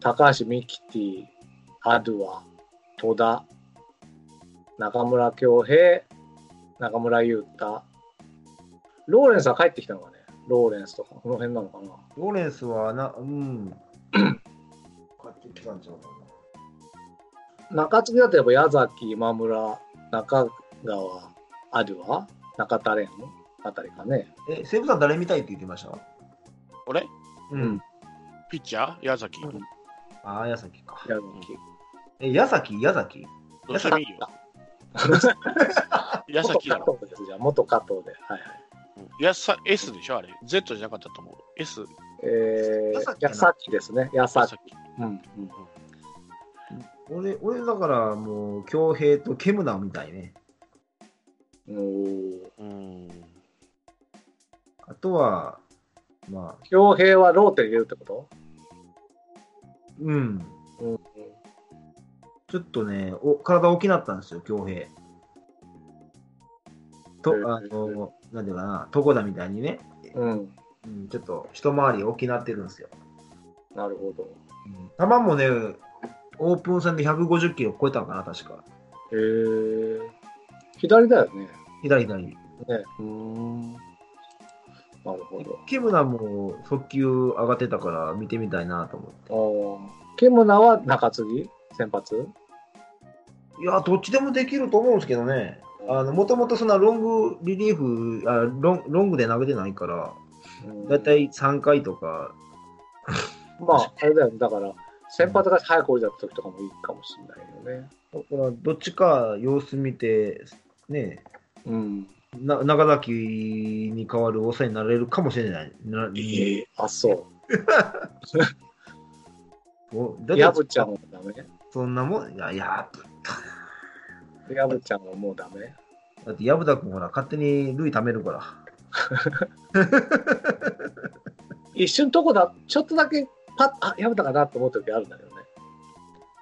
[SPEAKER 1] 高橋ミキティ、アドゥア、戸田、中村恭平、中村祐太、ローレンスは帰ってきたのかね？ローレンスとか、この辺なのかな？
[SPEAKER 3] ローレンスはな、うん。*clears throat* 帰ってきたんちゃうか
[SPEAKER 1] 中継ぎだとやっぱ矢崎、今村、中川、アドゥア、中田蓮あたりかね。
[SPEAKER 3] な。え、西武さん誰見たいって言ってました？
[SPEAKER 2] 俺？
[SPEAKER 3] う
[SPEAKER 1] うん。
[SPEAKER 2] ピッチャー？矢崎。
[SPEAKER 1] うん
[SPEAKER 3] ああ、矢崎か。
[SPEAKER 1] 矢崎。
[SPEAKER 3] え、矢崎？矢崎？
[SPEAKER 2] どうしてもいいよ。矢崎だろ。
[SPEAKER 1] 元加藤ですじゃあ、元加藤で。はいはい。
[SPEAKER 2] うんやさ S でしょ？あれ。Z じゃなかったと思う。S。
[SPEAKER 1] えー、
[SPEAKER 3] 矢崎
[SPEAKER 1] ですね。矢
[SPEAKER 2] 矢
[SPEAKER 1] 崎。
[SPEAKER 2] 崎。
[SPEAKER 1] うんうん
[SPEAKER 3] 俺、俺だからもう、恭平とケムナみたいね。
[SPEAKER 1] おー
[SPEAKER 2] うん。
[SPEAKER 3] あとは、まあ、
[SPEAKER 1] 恭平はローテ入れるってこと？
[SPEAKER 3] うん。
[SPEAKER 1] うんうん。
[SPEAKER 3] ちょっとね、お体大きなったんですよ、恭平。とあの、なんていうかな、床田みたいにね、
[SPEAKER 1] うん。
[SPEAKER 3] うん、ちょっと一回り大きなってるんですよ。
[SPEAKER 1] なるほど。
[SPEAKER 3] うん、球もね、オープン戦で150キロ超えたのかな、確か。
[SPEAKER 1] へえ。左だよね。
[SPEAKER 3] 左左。
[SPEAKER 1] ね。うん。なるほど。
[SPEAKER 3] ケムナも速球上がってたから見てみたいなと思って。
[SPEAKER 1] ああ。ケムナは中継ぎ？先発？
[SPEAKER 3] いや、どっちでもできると思うんですけどね。あの、もともとそんなロングリリーフ、あロンロングで投げてないから、
[SPEAKER 1] うん
[SPEAKER 3] だいたい3回とか、
[SPEAKER 1] まあ、あれだよね。だから、先発が早く降りた時とかもいいかもしれないよね。
[SPEAKER 3] だからどっちか様子見て、ね、
[SPEAKER 1] うん。
[SPEAKER 3] な長崎に代わる抑えになれるかもしれない。な
[SPEAKER 1] ええあ、そう。*laughs*
[SPEAKER 3] おだって
[SPEAKER 1] ヤブちゃんはダメ？
[SPEAKER 3] そんなもん、いや、いや、
[SPEAKER 1] ヤブちゃんはもうダメ？
[SPEAKER 3] だって薮田君ほら、勝手に塁貯めるから。
[SPEAKER 1] 一瞬とこだ、ちょっとだけパッ、あ、ヤブだかなと思う時あるんだけどね。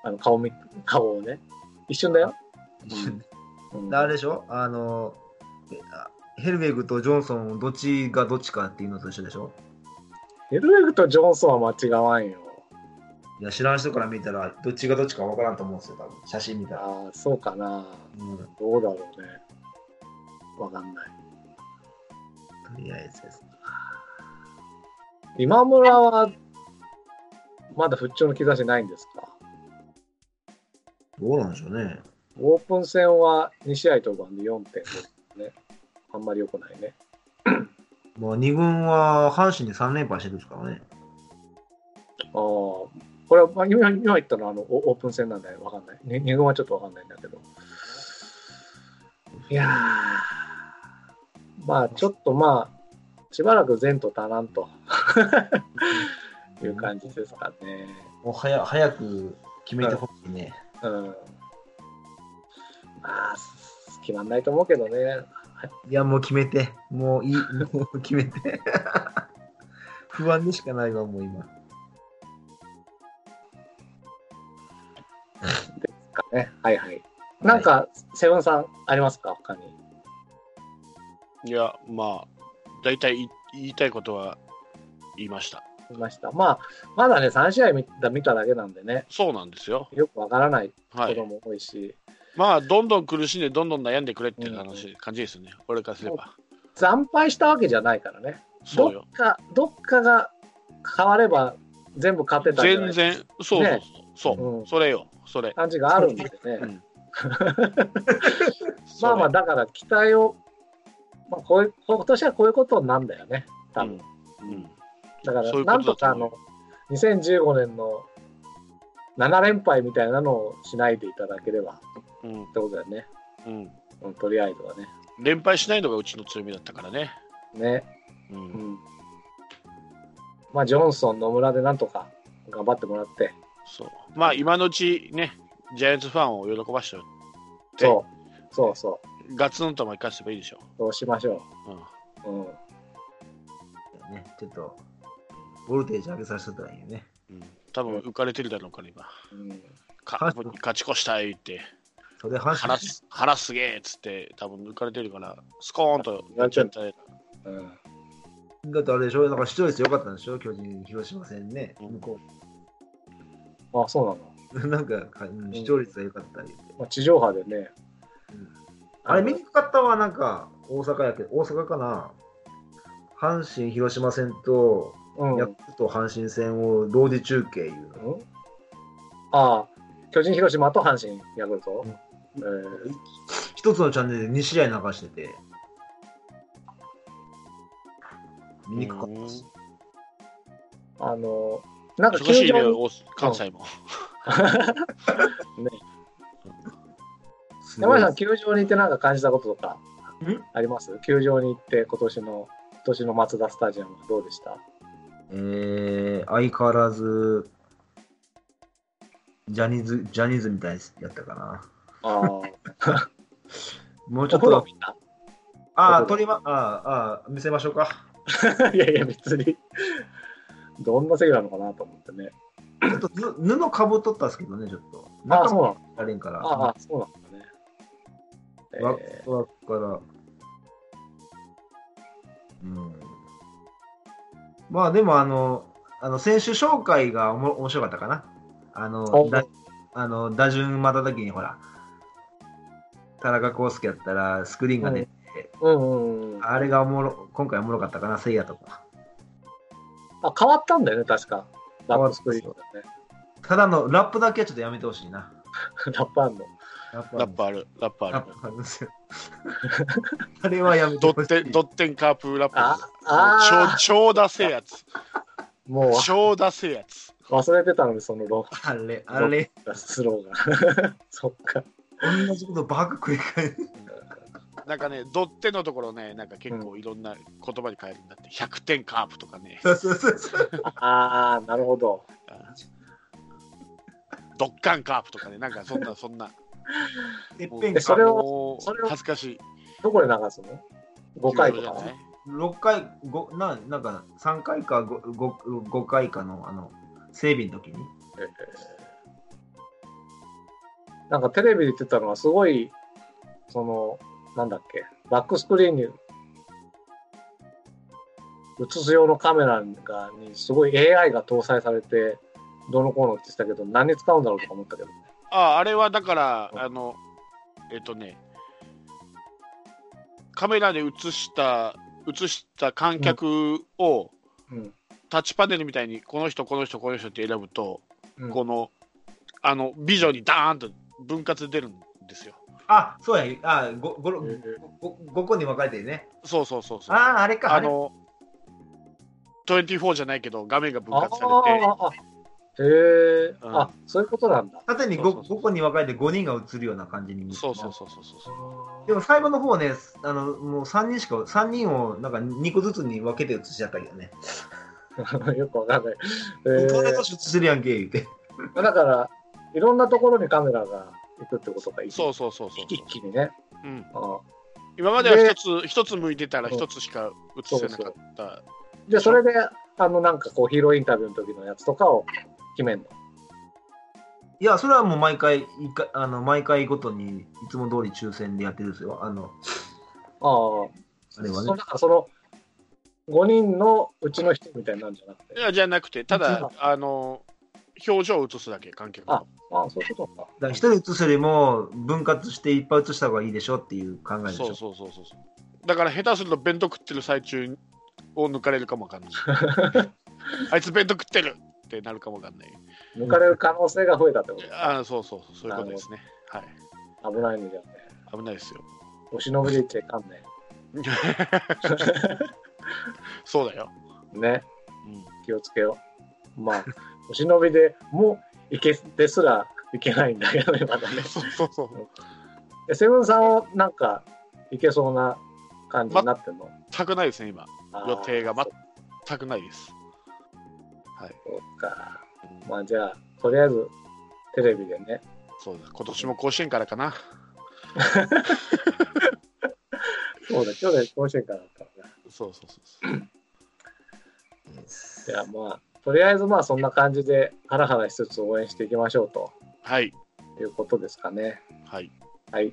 [SPEAKER 1] あの、顔み、顔をね。一瞬だよ。うん
[SPEAKER 3] あれでしょ？あの、ヘルベグとジョンソン、どっちがどっちかっていうのと一緒でしょ？
[SPEAKER 1] ヘルウェグとジョンソンは間違わんよ。
[SPEAKER 3] いや、知らん人から見たら、どっちがどっちかわからんと思うんですよ、多分写真見たら。
[SPEAKER 1] ああ、そうかな。
[SPEAKER 3] うん、と
[SPEAKER 1] どうだろうね。わかんない。
[SPEAKER 3] りあえずです。
[SPEAKER 1] 今村は、まだ復調の兆しないんですか？
[SPEAKER 3] どうなんでしょうね。
[SPEAKER 1] オープン戦は2試合登板で4.5ね。あんまり良くないね。
[SPEAKER 3] まあ、2軍は阪神で3連敗してるんですからね。
[SPEAKER 1] ああ、これは、まあ、今今言ったのはあのオオープン戦なんでわかんない。ね二軍はちょっとわかんないんだけど。いやー、まあちょっとまあ、しばらく前途多難という感じですかね。
[SPEAKER 3] もう早早く決めてほしいね。
[SPEAKER 1] うん。まあ、決まんないと思うけどね。
[SPEAKER 3] いや、もう決めて。もういい。もう決めて。*laughs* 不安でしかないわ、もう今。
[SPEAKER 1] かね。はいはい。なんか、セブンさんありますか？他に。
[SPEAKER 2] いや、まあ、大体い言いたいことは言いました。
[SPEAKER 1] いました。まあ、まだね、3試合見た見ただけなんでね、
[SPEAKER 2] そうなんですよ。
[SPEAKER 1] よくわからない
[SPEAKER 2] はい
[SPEAKER 1] こと。も多いし、
[SPEAKER 2] まあ、どんどん苦しんで、どんどん悩んでくれっていう話、感じですよね。俺からすれば。
[SPEAKER 1] 惨敗したわけじゃないからね。
[SPEAKER 2] そうよ
[SPEAKER 1] どっ。か、どっかが変われば全部勝てたんじゃない？
[SPEAKER 2] 全然、そうそうそう。
[SPEAKER 1] ね
[SPEAKER 2] そう、
[SPEAKER 1] うん
[SPEAKER 2] それよ、それ。
[SPEAKER 1] 感じがあるんでね。
[SPEAKER 2] うん *laughs*
[SPEAKER 1] まあまあ、
[SPEAKER 2] そ
[SPEAKER 1] だから期待を、まあ、こういう今年はこういうことなんだよね、多分。
[SPEAKER 2] れうんうん
[SPEAKER 1] だから、なんとかあの、2015年の7連敗みたいなのをしないでいただければ
[SPEAKER 2] うん
[SPEAKER 1] ってことだよね。
[SPEAKER 2] うん、
[SPEAKER 1] うん、とりあえずはね。
[SPEAKER 2] 連敗しないのがうちの強みだったからね。
[SPEAKER 1] ね。
[SPEAKER 2] う、
[SPEAKER 1] うんん。まあ、ジョンソン、野村でなんとか頑張ってもらって。
[SPEAKER 2] そうまあ今のうちね、ジャイアンツファンを喜ばして
[SPEAKER 1] そう。そうそう。
[SPEAKER 2] ガツンとも生かせばいいでしょ。
[SPEAKER 1] そうしましょ
[SPEAKER 2] うん
[SPEAKER 1] う。うん。
[SPEAKER 3] ね、ちょっと、ボルテージ上げさせてたらいいよね。
[SPEAKER 2] うん、多分浮かれてるだろうから今。
[SPEAKER 1] うん、
[SPEAKER 2] 勝ち越したいって
[SPEAKER 3] それ阪
[SPEAKER 2] 腹
[SPEAKER 3] 神
[SPEAKER 2] す腹すげえっつって多分抜かれてるからスコーンと
[SPEAKER 1] やっちゃう
[SPEAKER 2] たい
[SPEAKER 1] うん。
[SPEAKER 3] だってあれでしょ、なんか視聴率良かったんでしょ、巨人、広島戦ね、
[SPEAKER 2] うん
[SPEAKER 3] 向こ
[SPEAKER 1] あ、そうなの。
[SPEAKER 3] う。*laughs* なんか、かうん視聴率が良かったり。
[SPEAKER 1] まあ、地上波でね。
[SPEAKER 3] うんあれ見にくかったわ、なんか、大阪やけど、大阪かな？阪神、広島戦と、
[SPEAKER 1] うん。
[SPEAKER 3] ヤクルト、阪神戦を同時中継いうの？
[SPEAKER 1] うんああ、巨人、広島と阪神、ヤクルト？
[SPEAKER 3] うん。
[SPEAKER 1] えー。
[SPEAKER 3] 一つのチャンネルで2試合流してて、見にくかったです。
[SPEAKER 1] あの、なんか球場に
[SPEAKER 2] 大関西も、
[SPEAKER 3] すごい
[SPEAKER 1] 山下さん、球場に行ってなんか感じたこととか
[SPEAKER 3] ん？
[SPEAKER 1] あります？球場に行って今年の、今年のマツダスタジアムはどうでした？
[SPEAKER 3] えー、相変わらず、ジャニーズ、ジャニーズみたいやったかな。
[SPEAKER 1] ああ、*laughs*
[SPEAKER 3] もうちょっと、ああ、撮りま、ああ、ああ、見せましょうか。*laughs*
[SPEAKER 1] いやいや、別に。どんな席なのかなと思ってね。
[SPEAKER 3] ちょっとぬ布かぶっとったんですけどね、ちょっと。
[SPEAKER 1] ああ、そうなの
[SPEAKER 3] あれんから。
[SPEAKER 1] ああ、そうなんだね。
[SPEAKER 3] わ
[SPEAKER 1] え
[SPEAKER 3] わから。うん。まあでもあの、あの選手紹介がおも面白かったかな。あの、
[SPEAKER 1] お
[SPEAKER 3] だあの打順また時にほら、田中康介やったらスクリーンが出て、
[SPEAKER 1] ーうんうんうん。
[SPEAKER 3] あれがおもろ、今回おもろかったかな、せいやとか。
[SPEAKER 1] あ、変わったんだよね、確か。ラップスクリーンだね。
[SPEAKER 3] ただのラップだけはちょっとやめてほしいな。*laughs*
[SPEAKER 1] ラップあんの。
[SPEAKER 3] ラッ
[SPEAKER 2] プあるラップあ
[SPEAKER 3] ラ
[SPEAKER 2] る
[SPEAKER 3] ップあるんですよ。あれはやめて。
[SPEAKER 2] ドッテンドッテンカープラップ
[SPEAKER 1] ああ
[SPEAKER 2] 超超ダセえやつ
[SPEAKER 1] もう
[SPEAKER 2] 超ダセえやつ
[SPEAKER 1] 忘れてたのに、そのロ
[SPEAKER 3] あれ、あれ、
[SPEAKER 1] スローが。*laughs* そっか。
[SPEAKER 3] 同じことばっか繰り返す。
[SPEAKER 2] なんかねドッテンのところねなんか結構いろんな言葉に変えるんだって100点カープとかね。
[SPEAKER 1] ああ、なるほど。
[SPEAKER 2] ドッカンカープとかねなんかそんなそんな *laughs*
[SPEAKER 3] てっぺん
[SPEAKER 1] えそれをそれを
[SPEAKER 2] 恥ずかしい
[SPEAKER 1] どこで流すの ?5 回とか？
[SPEAKER 2] じゃない
[SPEAKER 3] ？6回、ごななんか3回か 5, 5, 5回かのあの整備の時に？
[SPEAKER 1] えーなんかテレビで言ってたのはすごい、その、なんだっけ、バックスクリーンに映す用のカメラがにすごい AI が搭載されて、どうのこうのって言ってたけど、何に使うんだろうとか思ったけど。
[SPEAKER 2] ああれはだから
[SPEAKER 1] うん。
[SPEAKER 2] あのえっとねカメラで映した映した観客を
[SPEAKER 1] うん。
[SPEAKER 2] タッチパネルみたいにこの人この人この人って選ぶと、
[SPEAKER 1] うん。
[SPEAKER 2] このあのビジョンにダーンと分割出るんですよ。
[SPEAKER 3] あ、そうや、あ 5, 5,
[SPEAKER 1] え
[SPEAKER 3] 5, 個に分かれてるね。
[SPEAKER 2] そうそうそうそう。
[SPEAKER 3] ああ、あれか。あ
[SPEAKER 2] の24じゃないけど画面が分
[SPEAKER 1] あ
[SPEAKER 2] 割されて
[SPEAKER 1] ああ、へえ、
[SPEAKER 2] うん。
[SPEAKER 1] あ、そういうことなんだ。
[SPEAKER 3] 縦に 5,
[SPEAKER 2] そうそうそう
[SPEAKER 3] 5個に分かれて5人が映るような感じに見えて
[SPEAKER 2] そうそうそうそう。そう
[SPEAKER 3] でも最後の方ね、あのもう3人しか、3人をなんか2個ずつに分けて映しちゃったけどね。*laughs*
[SPEAKER 1] よくわかんない。えー。
[SPEAKER 3] と映してるやんけ、言うて。
[SPEAKER 1] だから、いろんなところにカメラが行くってことか、
[SPEAKER 2] そうそうそうそう
[SPEAKER 1] 一気にね。
[SPEAKER 2] うん、
[SPEAKER 1] あ
[SPEAKER 2] 今までは一つ一つ向いてたら一つしか映せなかった。
[SPEAKER 1] で、それで、あの、なんかこう、ヒーローインタビューの時のやつとかを決めんの？
[SPEAKER 3] いや、それはもう毎回、一回あの毎回ごとにいつも通り抽選でやってるんですよ。あの、
[SPEAKER 1] ああ、
[SPEAKER 3] あれはね
[SPEAKER 1] そうだからその、5人のうちの人みたいになるんじゃなくて？
[SPEAKER 2] いやじゃなくてただあの表情を映すだけ観客の
[SPEAKER 1] あああ、そういうことか。
[SPEAKER 3] だから一人映すよりも分割していっぱい映した方がいいでしょっていう考えでしょ。
[SPEAKER 2] そうそうそうそうそうだから下手すると弁当食ってる最中を抜かれるかもわかんない *laughs* あいつ弁当食ってるってなるかもわかんない
[SPEAKER 1] 抜かれる可能性が増えたってこと
[SPEAKER 2] あそうそうそうそういうことですねはい
[SPEAKER 1] 危ないのじゃね。
[SPEAKER 2] 危ないですよ
[SPEAKER 1] お忍びで言っちゃいかんね。
[SPEAKER 2] そうだよ、
[SPEAKER 1] ね、
[SPEAKER 2] うん、
[SPEAKER 1] 気をつけよまあ、お忍びでもう行けですらいけないんだけどね、まだね。
[SPEAKER 2] そうそうそう。
[SPEAKER 1] えセブンさんはなんか行けそうな感じになってんの、
[SPEAKER 2] 全くないですね、今。予定が全くないです。はい。
[SPEAKER 1] そうか。
[SPEAKER 2] うん
[SPEAKER 1] まあじゃあ、とりあえずテレビでね。
[SPEAKER 2] そうだ。今年も甲子園からかな。
[SPEAKER 1] そうだ、去年甲子園からだったからね。
[SPEAKER 2] そうそうそうそう。
[SPEAKER 1] じゃあまあ、とりあえずまあそんな感じでハラハラしつつ応援していきましょうと
[SPEAKER 2] はい。
[SPEAKER 1] いうことですかね。
[SPEAKER 2] はい。
[SPEAKER 1] はい。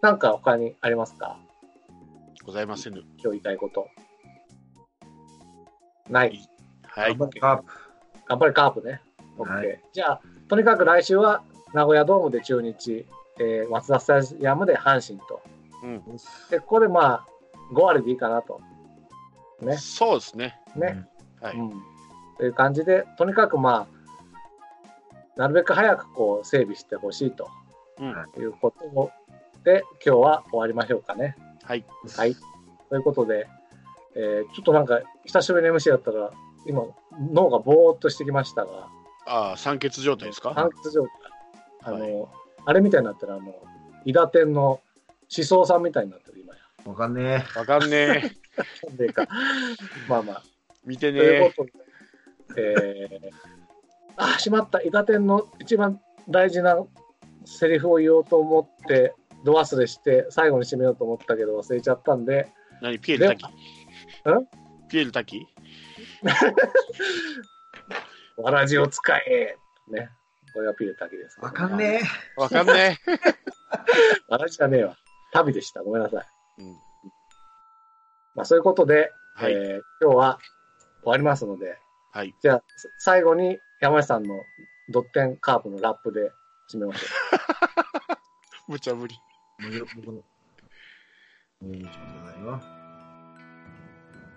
[SPEAKER 1] なんか他にありますか？
[SPEAKER 2] ございませぬ。
[SPEAKER 1] 今日言いたいこと。ない。
[SPEAKER 2] はい。
[SPEAKER 3] 頑張ってカープ。
[SPEAKER 1] 頑張れカープね。OK、
[SPEAKER 3] はい
[SPEAKER 1] じゃあ、とにかく来週は名古屋ドームで中日、えー、松田スタジアムで阪神と。
[SPEAKER 2] うん。
[SPEAKER 1] で、ここでまあ、5割でいいかなと。ね。
[SPEAKER 2] そうですね。
[SPEAKER 1] ね。
[SPEAKER 2] はい。
[SPEAKER 1] うん。という感じで、とにかくまあ、なるべく早くこう整備してほしいと
[SPEAKER 2] うん。
[SPEAKER 1] いうことで、今日は終わりましょうかね。
[SPEAKER 2] はい。
[SPEAKER 1] はい。ということで、えーちょっとなんか、久しぶりに MC だったら、今、脳がぼーっとしてきましたが、
[SPEAKER 2] ああ、酸欠状態ですか？
[SPEAKER 1] 酸欠状態。あの、
[SPEAKER 2] は
[SPEAKER 1] あれみたいになってる、あの、伊達天の思想さんみたいになってる、今や。
[SPEAKER 3] わかんね
[SPEAKER 2] わかんねえ。
[SPEAKER 1] でか。*laughs* まあまあ。
[SPEAKER 2] 見てね。
[SPEAKER 1] ことで、えー、あ、しまった、伊達天の一番大事なセリフを言おうと思って、度忘れして、最後に締めようと思ったけど忘れちゃったんで、
[SPEAKER 2] 何？ピエール滝？
[SPEAKER 1] ん
[SPEAKER 2] ピエール滝？*laughs*
[SPEAKER 1] わらじを使えね。これがピレタキです、
[SPEAKER 3] え。わかんね
[SPEAKER 2] わかんね
[SPEAKER 1] わらじじゃねえわ。旅でした。ごめんなさい。
[SPEAKER 2] え。うん。
[SPEAKER 1] まあそういうことで、
[SPEAKER 2] はい。
[SPEAKER 1] えー今日は終わりますので、
[SPEAKER 2] はい。
[SPEAKER 1] じゃあ、さ最後に山下さんのドッテンカープのラップで締めましょ *laughs*
[SPEAKER 2] 無茶ぶり。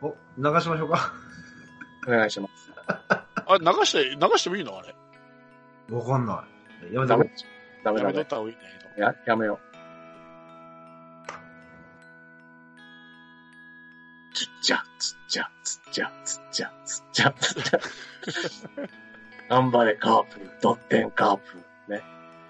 [SPEAKER 3] お、流しましょうか。
[SPEAKER 1] う。お願いします。*laughs*
[SPEAKER 2] あ、流して、流してもいいの？あれ。
[SPEAKER 3] わかんない。やめ
[SPEAKER 1] ダメ
[SPEAKER 3] たこ。
[SPEAKER 2] やめと
[SPEAKER 1] ダメダメ
[SPEAKER 2] った方がいいんだけ
[SPEAKER 1] や、やめよう。つっちゃ、つっちゃ、つっちゃ、つっちゃ、つっちゃ、つっちゃ。*laughs* 頑張れカープ、ドッテンカープ。ね。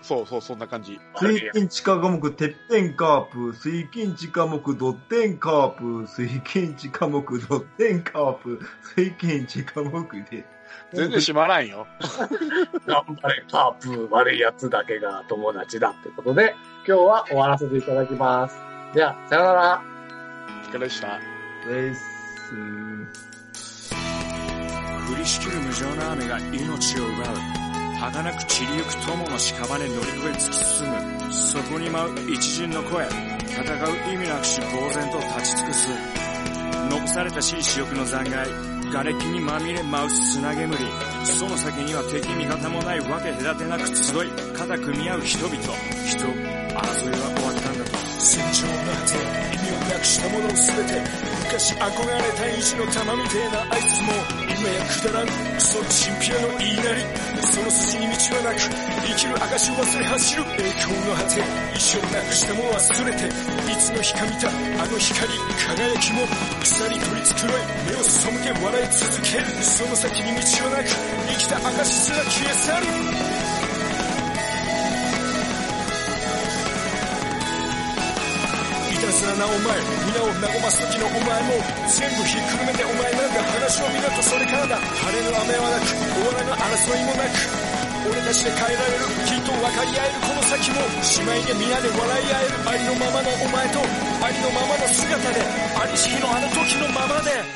[SPEAKER 2] ど。そうそう、そんな感じ。
[SPEAKER 3] 水金地下科目、てっぺんカープ、水金地科目、ドッテンカープ、水金地科目、ドッテンカープ、水金地科目で。
[SPEAKER 2] 全然閉まらんよ。
[SPEAKER 1] 頑張れカープ、悪い奴だけが友達だってことで、今日は終わらせていただきます。では、さよなら。
[SPEAKER 2] お疲れでした。
[SPEAKER 3] です。
[SPEAKER 4] 降りしきる無情な雨が命を奪う儚く散りゆく友の屍乗り越え突き進む。そこに舞う一陣の声戦う意味なくし呆然と立ち尽くす。残された私利私欲の残骸瓦礫にまみれ舞う砂煙その先には敵味方もないわけ隔てなく集い肩組み合う人々。人争いは終わったんだと。戦場の果て意味をなくしたものを全て昔憧れた意地の玉みてえなあいつも今やくだらん。クソチンピラの言いなりその筋に道はなく生きる証を忘れ走る。栄光の果て意をなくしたも忘れていつの日か見たあの光輝きも草に取り繕い目を背け笑い続ける。その先に道はなく生きた証すら消え去る。いたずらなお前皆を和ます時のお前も全部ひっくるめてお前なんか話を見るとそれからだ。晴れの雨はなく終わらぬ争いもなく。俺たちで変えられるきっと分かり合えるこの先も姉妹で皆で笑い合えるありのままのお前とありのままの姿でありし日のあの時のままで。